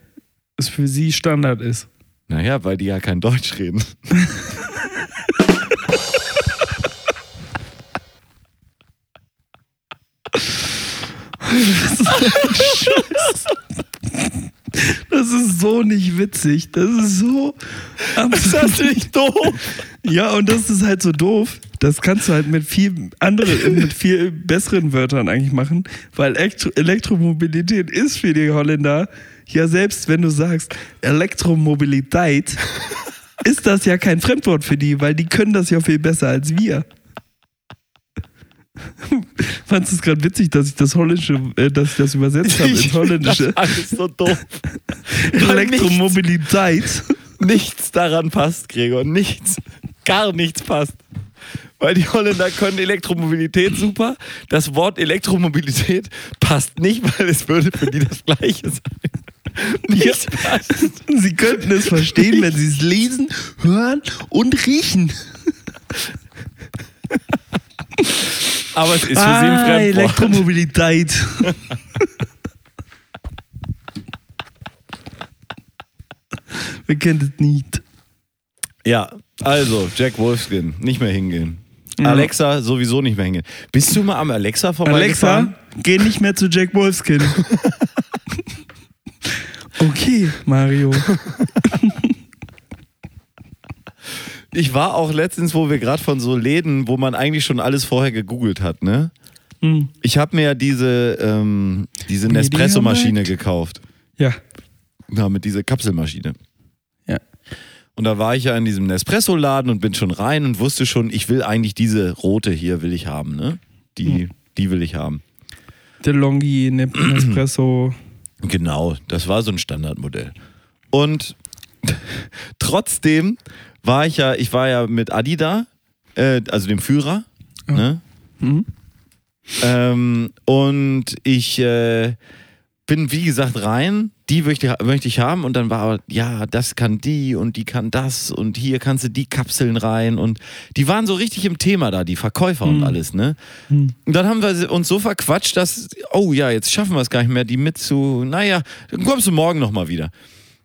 C: es für sie Standard ist.
B: Naja, weil die ja kein Deutsch reden.
C: Das ist so nicht witzig. Das ist so.
B: Ist das nicht doof?
C: Ja, und das ist halt so doof. Das kannst du halt mit viel anderen, mit viel besseren Wörtern eigentlich machen, weil Elektro Elektromobilität ist für die Holländer ja selbst, wenn du sagst Elektromobilität, ist das ja kein Fremdwort für die, weil die können das ja viel besser als wir. Fandest du es gerade witzig, dass ich das Holländische, äh, dass ich das übersetzt habe ins
B: finde das
C: Holländische?
B: alles so doof. Weil nichts,
C: Elektromobilität.
B: nichts daran passt, Gregor. Nichts. Gar nichts passt. Weil die Holländer können Elektromobilität super. Das Wort Elektromobilität passt nicht, weil es würde für die das Gleiche sein. Nichts passt.
C: Sie könnten es verstehen, wenn sie es lesen, hören und riechen.
B: Aber es ist für sie ein
C: Ah,
B: Fremdwort.
C: Elektromobilität. Wer kennt es nicht?
B: Ja, also Jack Wolfskin, nicht mehr hingehen. Alexa sowieso nicht mehr hingehen. Bist du mal am Alexa
C: Alexa,
B: vorbeigefahren?
C: geh nicht mehr zu Jack Wolfskin. okay, Mario.
B: Ich war auch letztens, wo wir gerade von so Läden, wo man eigentlich schon alles vorher gegoogelt hat, ne?
C: Hm.
B: Ich habe mir ja diese, ähm, diese Nespresso-Maschine gekauft.
C: Ja.
B: Ja, mit dieser Kapselmaschine. Und da war ich ja in diesem Nespresso-Laden und bin schon rein und wusste schon, ich will eigentlich diese rote hier will ich haben, ne? Die, die will ich haben.
C: Der Longi, Ne- Nespresso.
B: Genau, das war so ein Standardmodell. Und trotzdem war ich ja, ich war ja mit Adi da, äh, also dem Führer, ne?
C: Mhm.
B: Ähm, und ich äh, bin, wie gesagt, rein. Die möchte, möchte ich haben. Und dann war aber, ja, das kann die und die kann das. Und hier kannst du die Kapseln rein. Und die waren so richtig im Thema da, die Verkäufer und
C: Mhm.
B: alles, ne?
C: Mhm.
B: Und dann haben wir uns so verquatscht, dass, oh ja, jetzt schaffen wir es gar nicht mehr, die mit zu, naja, dann kommst du morgen nochmal wieder.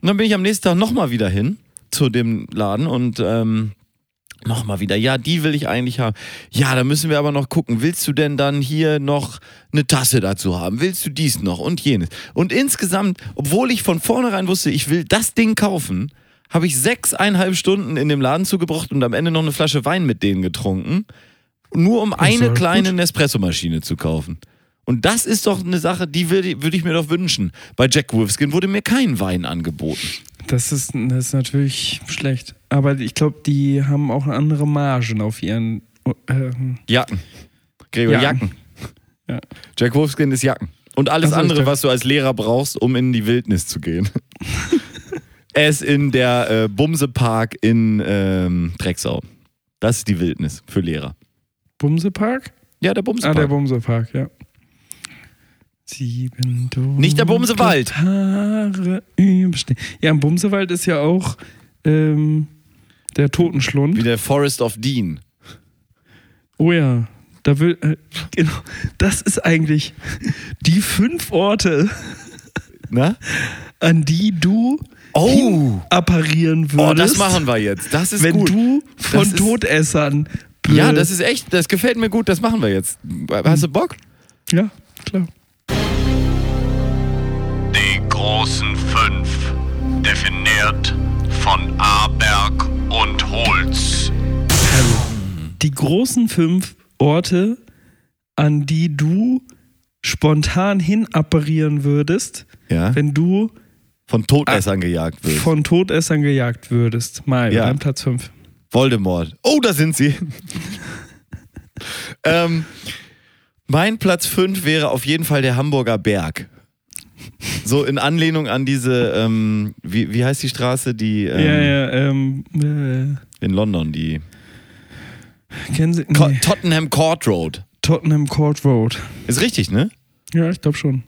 B: Und dann bin ich am nächsten Tag nochmal wieder hin zu dem Laden und ähm, nochmal wieder, ja, die will ich eigentlich haben. Ja, da müssen wir aber noch gucken. Willst du denn dann hier noch eine Tasse dazu haben? Willst du dies noch und jenes? Und insgesamt, obwohl ich von vornherein wusste, ich will das Ding kaufen, habe ich sechseinhalb Stunden in dem Laden zugebracht und am Ende noch eine Flasche Wein mit denen getrunken. Nur um eine kleine. Nespresso-Maschine zu kaufen. Und das ist doch eine Sache, die würde würde ich mir doch wünschen. Bei Jack Wolfskin wurde mir kein Wein angeboten.
C: Das ist, das ist natürlich schlecht. Aber ich glaube, die haben auch andere Margen auf ihren. Ähm,
B: Jacken. Gregor, Jacken.
C: Jacken. Ja.
B: Jack Wolfskin ist Jacken. Und alles
C: Ach so, ich
B: andere, was du als Lehrer brauchst, um in die Wildnis zu gehen. er ist in der äh, Bumsepark in ähm, Drecksau. Das ist die Wildnis für Lehrer.
C: Bumsepark?
B: Ja, der
C: Ah,
B: Bumsepark.
C: der Bumsepark, ja. Sieben dunkle
B: Nicht der Bumsewald.
C: Haare überstehen. Ja, im Bumsewald ist ja auch ähm, der Totenschlund.
B: Wie der Forest of Dean.
C: Oh ja. Da will, äh, genau, das ist eigentlich die fünf Orte,
B: Na?
C: an die du
B: Oh.
C: apparieren würdest.
B: Oh, das machen wir jetzt. Das ist
C: wenn
B: gut.
C: du von
B: Das ist-
C: Todessern. be-
B: ja, das ist echt, das gefällt mir gut, das machen wir jetzt. Hast du Bock?
C: Ja, klar.
F: Die großen fünf, definiert von Aberg und Holz.
C: Die großen fünf Orte, an die du spontan hin apparieren würdest,
B: Ja.
C: wenn du
B: Von Todessern gejagt wird.
C: von Todessern gejagt würdest. Mal,
B: Ja.
C: dein Platz 5.
B: Voldemort. Oh, da sind sie. ähm, mein Platz 5 wäre auf jeden Fall der Hamburger Berg. So in Anlehnung an diese, ähm, wie, wie heißt die Straße, die ähm,
C: ja, ja, ähm, äh,
B: in London, die
C: kennen Sie? Nee.
B: Tottenham Court Road.
C: Tottenham Court Road.
B: Ist richtig, ne?
C: Ja, ich glaube schon.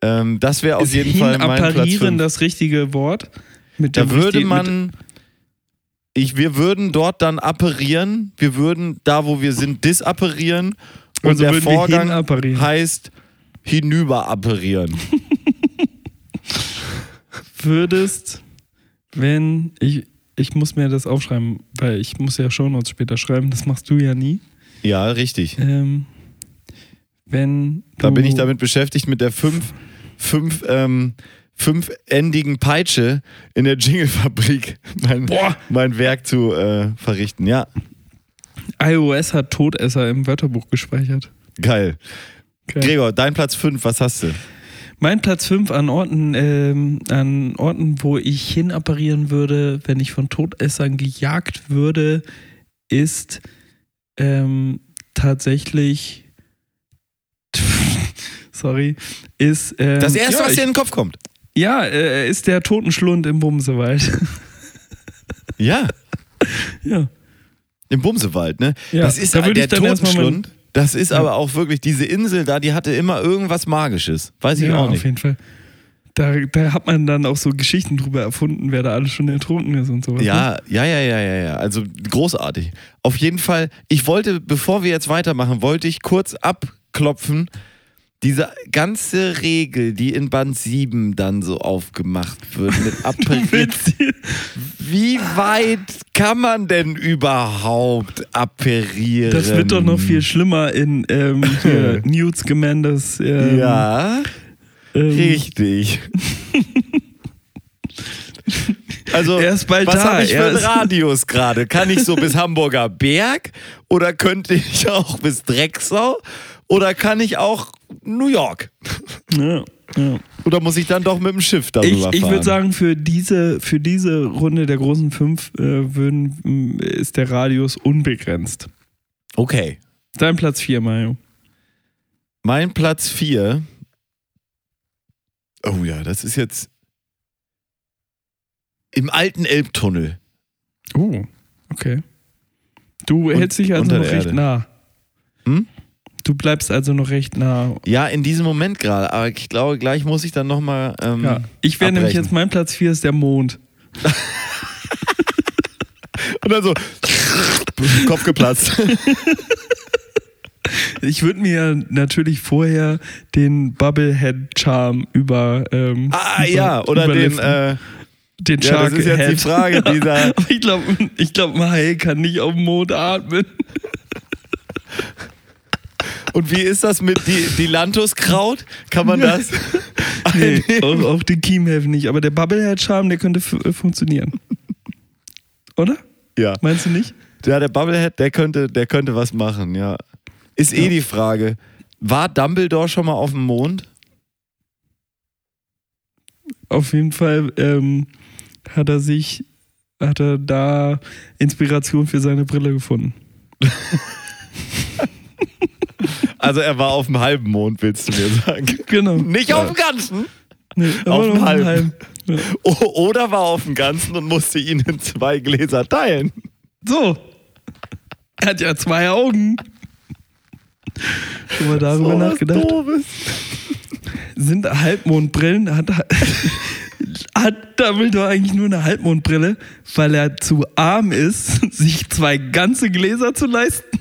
B: Ähm, das wäre auf
C: Ist
B: jeden Fall mein Platz
C: Apparieren
B: 5.
C: das richtige Wort? Mit
B: Da würde
C: richtigen-
B: man, ich, wir würden dort dann apparieren, wir würden da, wo wir sind, disapparieren und
C: Also
B: der Vorgang heißt hinüber apparieren.
C: Würdest, wenn ich, ich muss mir das aufschreiben, weil ich muss ja Shownotes später schreiben, das machst du ja nie.
B: Ja, richtig.
C: Ähm, wenn
B: Da bin ich damit beschäftigt mit der fünf, fünf, ähm, fünfendigen Peitsche in der Jinglefabrik mein,
C: Boah.
B: mein Werk zu äh, verrichten. Ja,
C: iOS hat Todesser im Wörterbuch gespeichert.
B: geil.
C: Okay.
B: Gregor, dein Platz 5, was hast du?
C: Mein Platz 5 an Orten, ähm, an Orten, wo ich hinapparieren würde, wenn ich von Todessern gejagt würde, ist ähm, tatsächlich. Sorry, ist. Ähm,
B: Das erste,
C: ja,
B: was
C: ich,
B: dir in den Kopf kommt.
C: Ja, äh, ist der Totenschlund im Bumsewald.
B: Ja,
C: ja.
B: im Bumsewald, ne?
C: Ja,
B: das ist
C: da würde
B: der
C: ich erstmal
B: Totenschlund. Das ist aber auch wirklich, diese Insel da, die hatte immer irgendwas Magisches. Weiß ich
C: ja,
B: auch
C: auf
B: nicht.
C: jeden Fall. Da, da hat man dann auch so Geschichten drüber erfunden, wer da alles schon ertrunken ist und sowas. ne?
B: Ja, ja, ja, ja, ja, ja. Also großartig. Auf jeden Fall, ich wollte, bevor wir jetzt weitermachen, wollte ich kurz abklopfen, diese ganze Regel, die in Band 7 dann so aufgemacht wird mit Apparieren. Wie weit kann man denn überhaupt apparieren?
C: Das wird doch noch viel schlimmer in ähm, hier, Newt Scamander's. Ähm,
B: Ja,
C: ähm,
B: richtig. Also,
C: Er ist bald
B: was
C: da,
B: habe ich für einen Radius gerade? Kann ich so bis Hamburger Berg oder könnte ich auch bis Drecksau oder kann ich auch New York?
C: Ja, ja.
B: Oder muss ich dann doch mit dem Schiff darüber
C: Ich,
B: fahren?
C: ich würde sagen, für diese, für diese Runde der großen fünf äh, würden, m, ist der Radius unbegrenzt.
B: Okay.
C: Dein Platz 4, Mario.
B: Mein Platz 4. Oh ja, das ist jetzt im alten Elbtunnel.
C: Oh, okay. Du hältst dich also noch recht
B: Erde.
C: nah.
B: Hm?
C: Du bleibst also noch recht nah.
B: Ja, in diesem Moment gerade. Aber ich glaube, gleich muss ich dann nochmal. Ähm,
C: Ja. Ich wäre nämlich jetzt, mein Platz 4 ist der Mond.
B: Und dann so. Kopf geplatzt.
C: Ich würde mir natürlich vorher den Bubblehead-Charm über. Ähm,
B: Ah,
C: über-
B: ja, oder den. Äh,
C: den
B: ja,
C: Shark
B: das ist jetzt die
C: Head.
B: Frage, dieser.
C: Ich glaube, ich glaub, ein Hai kann nicht auf dem Mond atmen.
B: Und wie ist das mit die, die Lantuskraut? Kann man das?
C: Nee, auch, auch die Kiemhilfen nicht. Aber der Bubblehead-Charme, der könnte äh, funktionieren. Oder?
B: ja.
C: Meinst du nicht?
B: Ja, der Bubblehead, der könnte, der könnte was machen, ja. Ist eh
C: Ja.
B: die Frage. War Dumbledore schon mal auf dem Mond?
C: Auf jeden Fall ähm, hat er sich, hat er da Inspiration für seine Brille gefunden.
B: Also er war auf dem halben Mond, willst du mir sagen?
C: Genau.
B: Nicht auf dem ganzen?
C: Nee,
B: auf dem halben.
C: halben. Ja.
B: Oder war auf dem ganzen und musste ihn in zwei Gläser teilen?
C: So. Er hat ja zwei Augen. Schon mal darüber
B: So
C: nachgedacht?
B: Doofes.
C: Sind Halbmondbrillen, hat, hat Dumbledore eigentlich nur eine Halbmondbrille, weil er zu arm ist, sich zwei ganze Gläser zu leisten?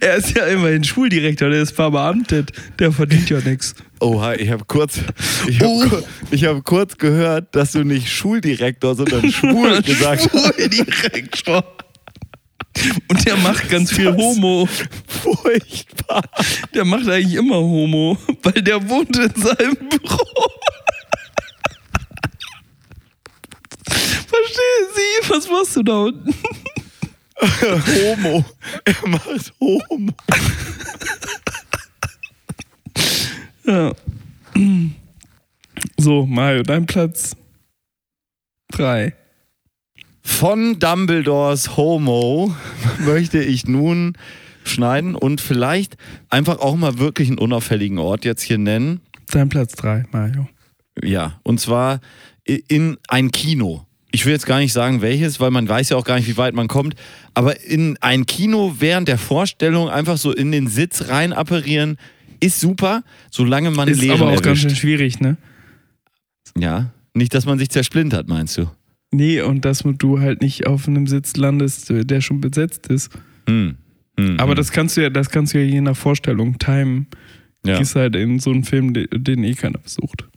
C: Er ist ja immerhin Schuldirektor, der ist verbeamtet, der verdient ja nichts.
B: Oha, ich habe kurz, ich hab,
C: Oh.
B: kur- ich hab kurz gehört, dass du nicht Schuldirektor, sondern schwul gesagt hast.
C: Schuldirektor. Und der macht ganz viel Homo.
B: Furchtbar.
C: Der macht eigentlich immer Homo, weil der wohnt in seinem Büro. Verstehen Sie? Was machst du da unten?
B: Homo. Er macht Homo.
C: Ja. So, Mario, dein Platz 3.
B: Von Dumbledores Homo möchte ich nun schneiden und vielleicht einfach auch mal wirklich einen unauffälligen Ort jetzt hier nennen.
C: Dein Platz 3, Mario.
B: Ja, und zwar in ein Kino. Ich will jetzt gar nicht sagen, welches, weil man weiß ja auch gar nicht, wie weit man kommt. Aber in ein Kino während der Vorstellung einfach so in den Sitz rein apparieren, ist super, solange man
C: Ist
B: Lehren
C: aber auch ganz
B: erwischt.
C: schön schwierig, ne?
B: Ja, nicht, dass man sich zersplintert, meinst du?
C: Nee, und dass du halt nicht auf einem Sitz landest, der schon besetzt ist.
B: Hm. Hm.
C: Aber
B: hm.
C: das kannst du ja, das kannst du ja je nach Vorstellung timen.
B: ja.
C: Gehst halt in so einen Film, den eh keiner besucht.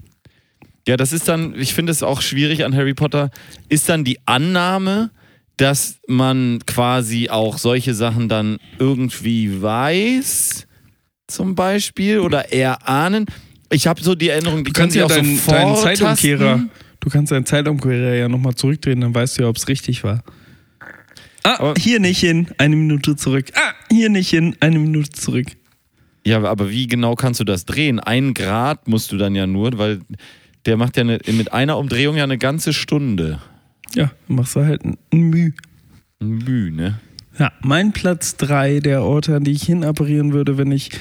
B: Ja, das ist dann, ich finde es auch schwierig an Harry Potter, ist dann die Annahme, dass man quasi auch solche Sachen dann irgendwie weiß, zum Beispiel, oder erahnen. Ich habe so die Erinnerung, die
C: Du kannst
B: können
C: ja
B: sich auch
C: deinen,
B: so
C: deinen. Zeitumkehrer, du kannst deinen Zeitumkehrer ja nochmal zurückdrehen, dann weißt du ja, ob es richtig war. Ah,
B: Aber-
C: hier nicht hin, eine Minute zurück. Ah, hier nicht hin, eine Minute zurück.
B: Ja, aber wie genau kannst du das drehen? Ein Grad musst du dann ja nur, weil der macht ja eine, mit einer Umdrehung ja eine ganze Stunde.
C: Ja, machst du halt ein Müh.
B: Müh, ne?
C: Ja, mein Platz 3 der Orte, an die ich hinapparieren würde, wenn ich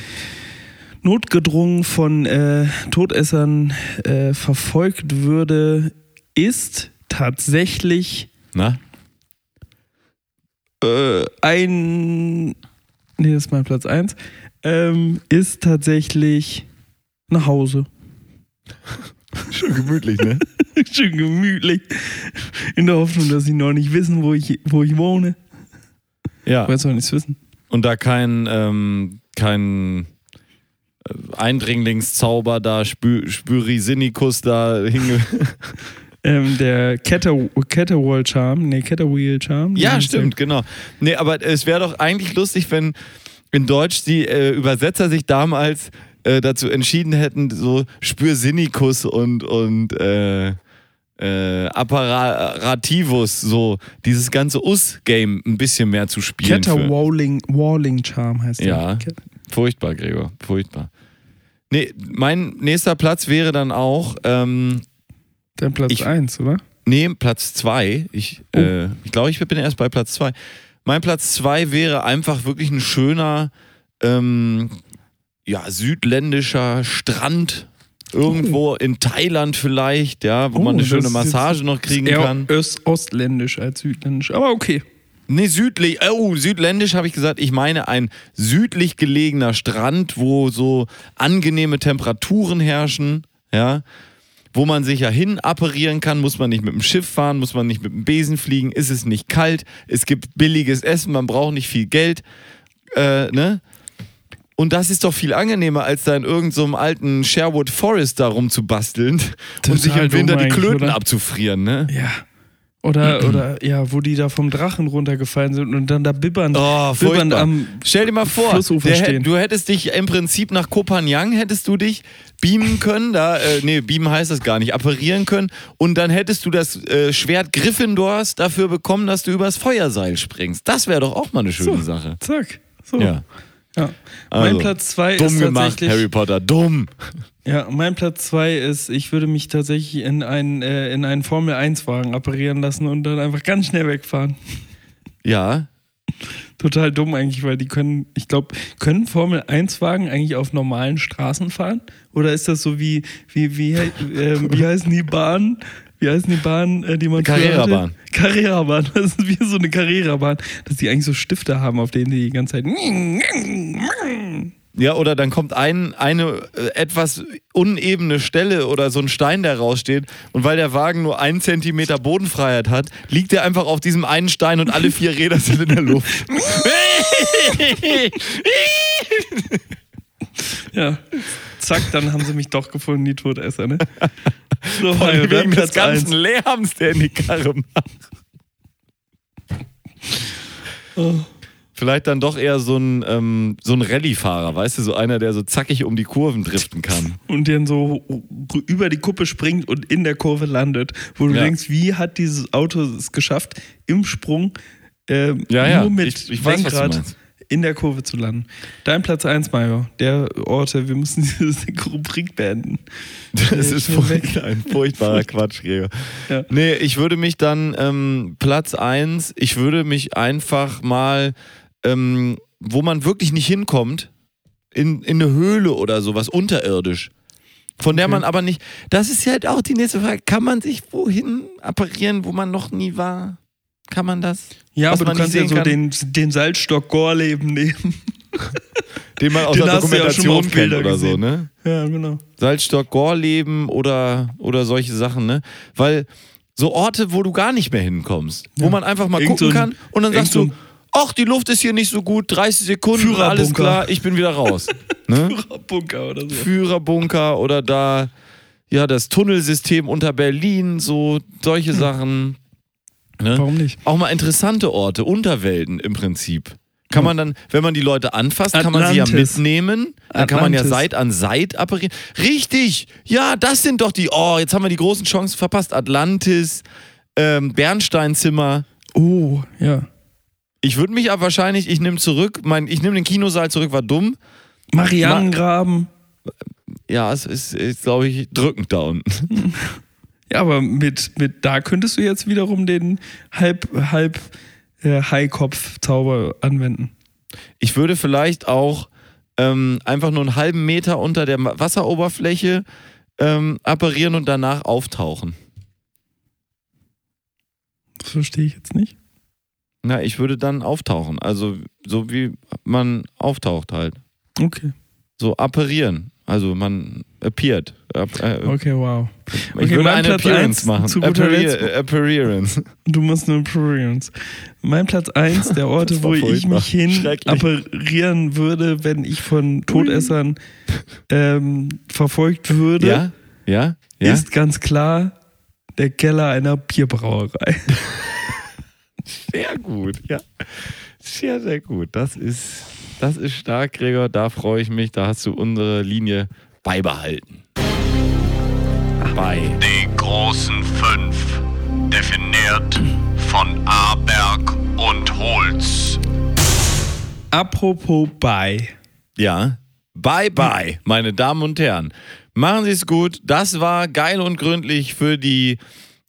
C: notgedrungen von äh, Todessern äh, verfolgt würde, ist tatsächlich
B: Na?
C: äh, ein. Nee, das ist mein Platz 1. Ähm, ist tatsächlich nach Hause.
B: Schon gemütlich, ne?
C: Schön gemütlich. In der Hoffnung, dass sie noch nicht wissen, wo ich, wo ich wohne.
B: Ja.
C: Sie noch nichts wissen.
B: Und da kein, ähm, kein äh, Eindringlingszauber da, Spü Spyrisinikus da hinge.
C: Ähm, der Cater Caterwall Charm, nee, Caterwheel Charm.
B: ja, stimmt, genau. Nee, aber es wäre doch eigentlich lustig, wenn in Deutsch die äh, Übersetzer sich damals äh, dazu entschieden hätten, so Spürsinikus und, und äh, äh, Apparativus, so dieses ganze Us-Game ein bisschen mehr zu spielen.
C: Caterwalling Walling Charm heißt
B: Ja.
C: der.
B: Furchtbar, Gregor, furchtbar. Nee, mein nächster Platz wäre dann auch, ähm,
C: Dein Platz
B: Ich-
C: 1, oder?
B: nee, Platz zwei. Ich,
C: Oh.
B: äh, ich glaube, ich bin erst bei Platz zwei. Mein Platz zwei wäre einfach wirklich ein schöner, ähm, ja, südländischer Strand. Irgendwo in Thailand vielleicht, ja, wo
C: Oh,
B: man eine schöne
C: ist
B: Massage noch kriegen
C: Eher
B: kann.
C: öst ostländisch als südländisch. Aber okay.
B: Nee, südlich, oh, südländisch habe ich gesagt. Ich meine ein südlich gelegener Strand, wo so angenehme Temperaturen herrschen, ja, wo man sich ja hin apparieren kann, muss man nicht mit dem Schiff fahren, muss man nicht mit dem Besen fliegen, ist es nicht kalt, es gibt billiges Essen, man braucht nicht viel Geld, äh, ne? Und das ist doch viel angenehmer, als da in irgendeinem so alten Sherwood Forest da rumzubasteln und sich im Winter die Klöten
C: oder?
B: abzufrieren, ne?
C: Ja. Oder, oder ja, wo die da vom Drachen runtergefallen sind und dann da bibbern,
B: Oh,
C: bibbern am.
B: Stell dir mal vor, der, du hättest dich im Prinzip nach Kopanjang hättest du dich beamen können, da, äh, nee, beamen heißt das gar nicht, apparieren können und dann hättest du das äh, Schwert Gryffindors dafür bekommen, dass du übers Feuerseil springst. Das wäre doch auch mal eine schöne
C: So.
B: Sache.
C: Zack. So.
B: Ja.
C: Ja.
B: Also,
C: mein Platz 2
B: Dumm
C: ist
B: gemacht,
C: tatsächlich.
B: Harry Potter, dumm.
C: Ja, mein Platz 2 ist, ich würde mich tatsächlich in einen, äh, in einen Formel-1-Wagen apparieren lassen und dann einfach ganz schnell wegfahren.
B: Ja,
C: Total dumm eigentlich, weil die können, ich glaube, können Formel-1-Wagen eigentlich auf normalen Straßen fahren? Oder ist das so wie, wie, wie, äh, wie heißen die Bahnen? Wie heißen die Bahnen, äh, die man
B: Carrera-Bahn.
C: Carrera-Bahn. Das ist wie so eine Carrera-Bahn, dass die eigentlich so Stifte haben, auf denen die die ganze Zeit.
B: Ja, oder dann kommt ein, eine äh, etwas unebene Stelle oder so ein Stein, der raussteht. Und weil der Wagen nur einen Zentimeter Bodenfreiheit hat, liegt er einfach auf diesem einen Stein und alle vier Räder sind in der Luft.
C: Ja. Zack, dann haben sie mich doch gefunden, die Todesser, ne? So, Mario,
B: Wegen
C: dann
B: des ganzen. Lärms, der in die Karre macht.
C: Oh.
B: Vielleicht dann doch eher so ein, ähm, so ein Rallye-Fahrer, weißt du, so einer, der so zackig um die Kurven driften kann.
C: Und dann so über die Kuppe springt und in der Kurve landet. Wo du
B: Ja.
C: denkst, wie hat dieses Auto es geschafft, im Sprung ähm,
B: Ja, ja,
C: nur mit
B: ich- ich weiß,
C: Lenkrad
B: meinst.
C: In der Kurve zu landen. Dein Platz 1, Mario. Der Orte, wir müssen diese Rubrik beenden.
B: Das ist
C: schnell weg.
B: furcht, ein furchtbarer Quatsch, Gregor.
C: Ja.
B: Nee, ich würde mich dann ähm, Platz 1, ich würde mich einfach mal, ähm, wo man wirklich nicht hinkommt, in, in eine Höhle oder sowas, unterirdisch. Von der
C: Okay.
B: man aber nicht, das ist halt auch die nächste Frage, kann man sich wohin apparieren, wo man noch nie war? Kann man das?
C: Ja, aber du kannst ja so
B: kann?
C: den, den Salzstock Gorleben nehmen.
B: Den man aus
C: Den
B: der
C: ja
B: Dokumentation
C: auf
B: kennt oder so,
C: gesehen.
B: ne?
C: Ja, genau.
B: Salzstock, Gorleben oder, oder solche Sachen, ne? Weil so Orte, wo du gar nicht mehr hinkommst, wo
C: Ja.
B: man einfach mal
C: Irgend
B: gucken
C: so ein-
B: kann und dann sagst
C: so
B: du, ach, die Luft ist hier nicht so gut, 30 Sekunden,
C: Führerbunker.
B: alles klar, ich bin wieder raus. ne?
C: Bunker oder so.
B: Führerbunker oder da, ja, das Tunnelsystem unter Berlin, so solche Sachen. Ne?
C: Warum nicht?
B: Auch mal interessante Orte, Unterwelten im Prinzip. Kann man dann, wenn man die Leute anfasst, kann man sie ja
C: Atlantis.
B: mitnehmen. Dann kann man ja
C: Atlantis.
B: Seit an Seit apparieren. Richtig! Ja, das sind doch die. Oh, jetzt haben wir die großen Chancen verpasst. Atlantis, ähm, Bernsteinzimmer.
C: Oh, ja.
B: Ich würde mich aber wahrscheinlich, ich nehme zurück, mein, ich nehme den Kinosaal zurück, war dumm.
C: Marianengraben.
B: Ja, es ist, ist glaube ich, drückend da unten.
C: Ja, aber mit, mit da könntest du jetzt wiederum den halb, halb äh, Haikopf-Zauber anwenden.
B: Ich würde vielleicht auch ähm, einfach nur einen halben Meter unter der Wasseroberfläche ähm, apparieren und danach auftauchen.
C: Das verstehe ich jetzt nicht.
B: Na, ich würde dann auftauchen. Also so wie man auftaucht halt.
C: Okay.
B: So apparieren. Also man appeared. App, äh,
C: Okay, wow.
B: ich
C: okay,
B: würde eine
C: Platz
B: Appearance
C: eins,
B: machen.
C: zu guter
B: äh, Appearance.
C: Du musst eine Appearance. Mein Platz 1 der Orte, wo ich mich hin apparieren würde, wenn ich von Todessern ähm, verfolgt würde,
B: Ja? Ja? Ja?
C: ist ganz klar der Keller einer Bierbrauerei.
B: Sehr gut, ja. Sehr, sehr gut. Das ist, das ist stark, Gregor. Da freue ich mich. Da hast du unsere Linie beibehalten. Bei.
F: Die großen fünf, definiert von Aberg und Holz.
C: Apropos bei.
B: Ja. Bye, bye, meine Damen und Herren. Machen Sie es gut. Das war geil und gründlich für die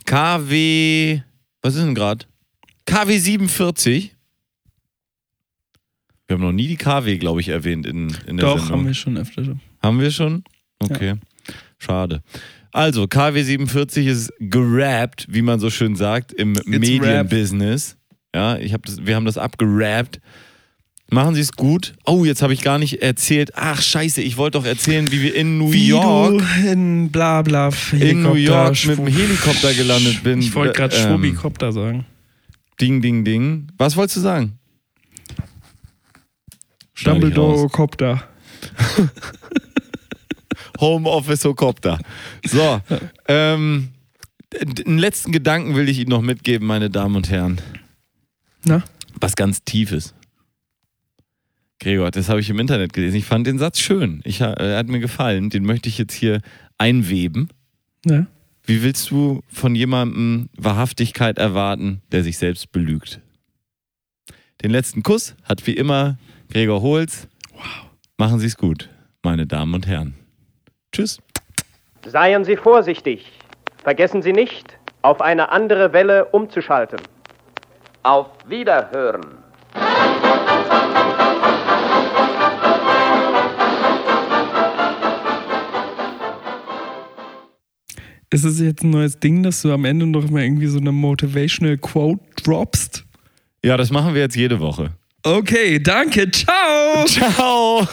B: KW. Was ist denn gerade? KW 47. Wir haben noch nie die KW, glaube ich, erwähnt in, in der
C: Doch,
B: Sendung.
C: haben wir schon öfter.
B: Haben wir schon? Okay. Schade. Also, KW 47 ist gerappt, wie man so schön sagt, im Medienbusiness. Ja, ich hab das, wir haben das abgerappt. Machen Sie es gut. Oh, jetzt habe ich gar nicht erzählt. Ach, scheiße, ich wollte doch erzählen, wie wir in New
C: Wie
B: York,
C: du in Blabla
B: in New York mit dem Helikopter gelandet bin.
C: Ich wollte gerade
B: Ähm,
C: Schwubbikopter sagen.
B: Ding, ding, ding. Was wolltest du sagen?
C: Dumbledore-Kopter.
B: Homeoffice Hokopter. So, ähm, einen letzten Gedanken will ich Ihnen noch mitgeben, meine Damen und Herren.
C: Na?
B: Was ganz Tiefes. Gregor, das habe ich im Internet gelesen. Ich fand den Satz schön. Ich, ha- er hat mir gefallen. Den möchte ich jetzt hier einweben.
C: Ja.
B: Wie willst du von jemandem Wahrhaftigkeit erwarten, der sich selbst belügt? Den letzten Kuss hat wie immer Gregor Holz. Wow. Machen Sie es gut, meine Damen und Herren. Tschüss.
G: Seien Sie vorsichtig. Vergessen Sie nicht, auf eine andere Welle umzuschalten.
H: Auf Wiederhören.
C: Ist es jetzt ein neues Ding, dass du am Ende noch mal irgendwie so eine Motivational Quote droppst?
B: Ja, das machen wir jetzt jede Woche.
C: Okay, danke, ciao!
B: Ciao!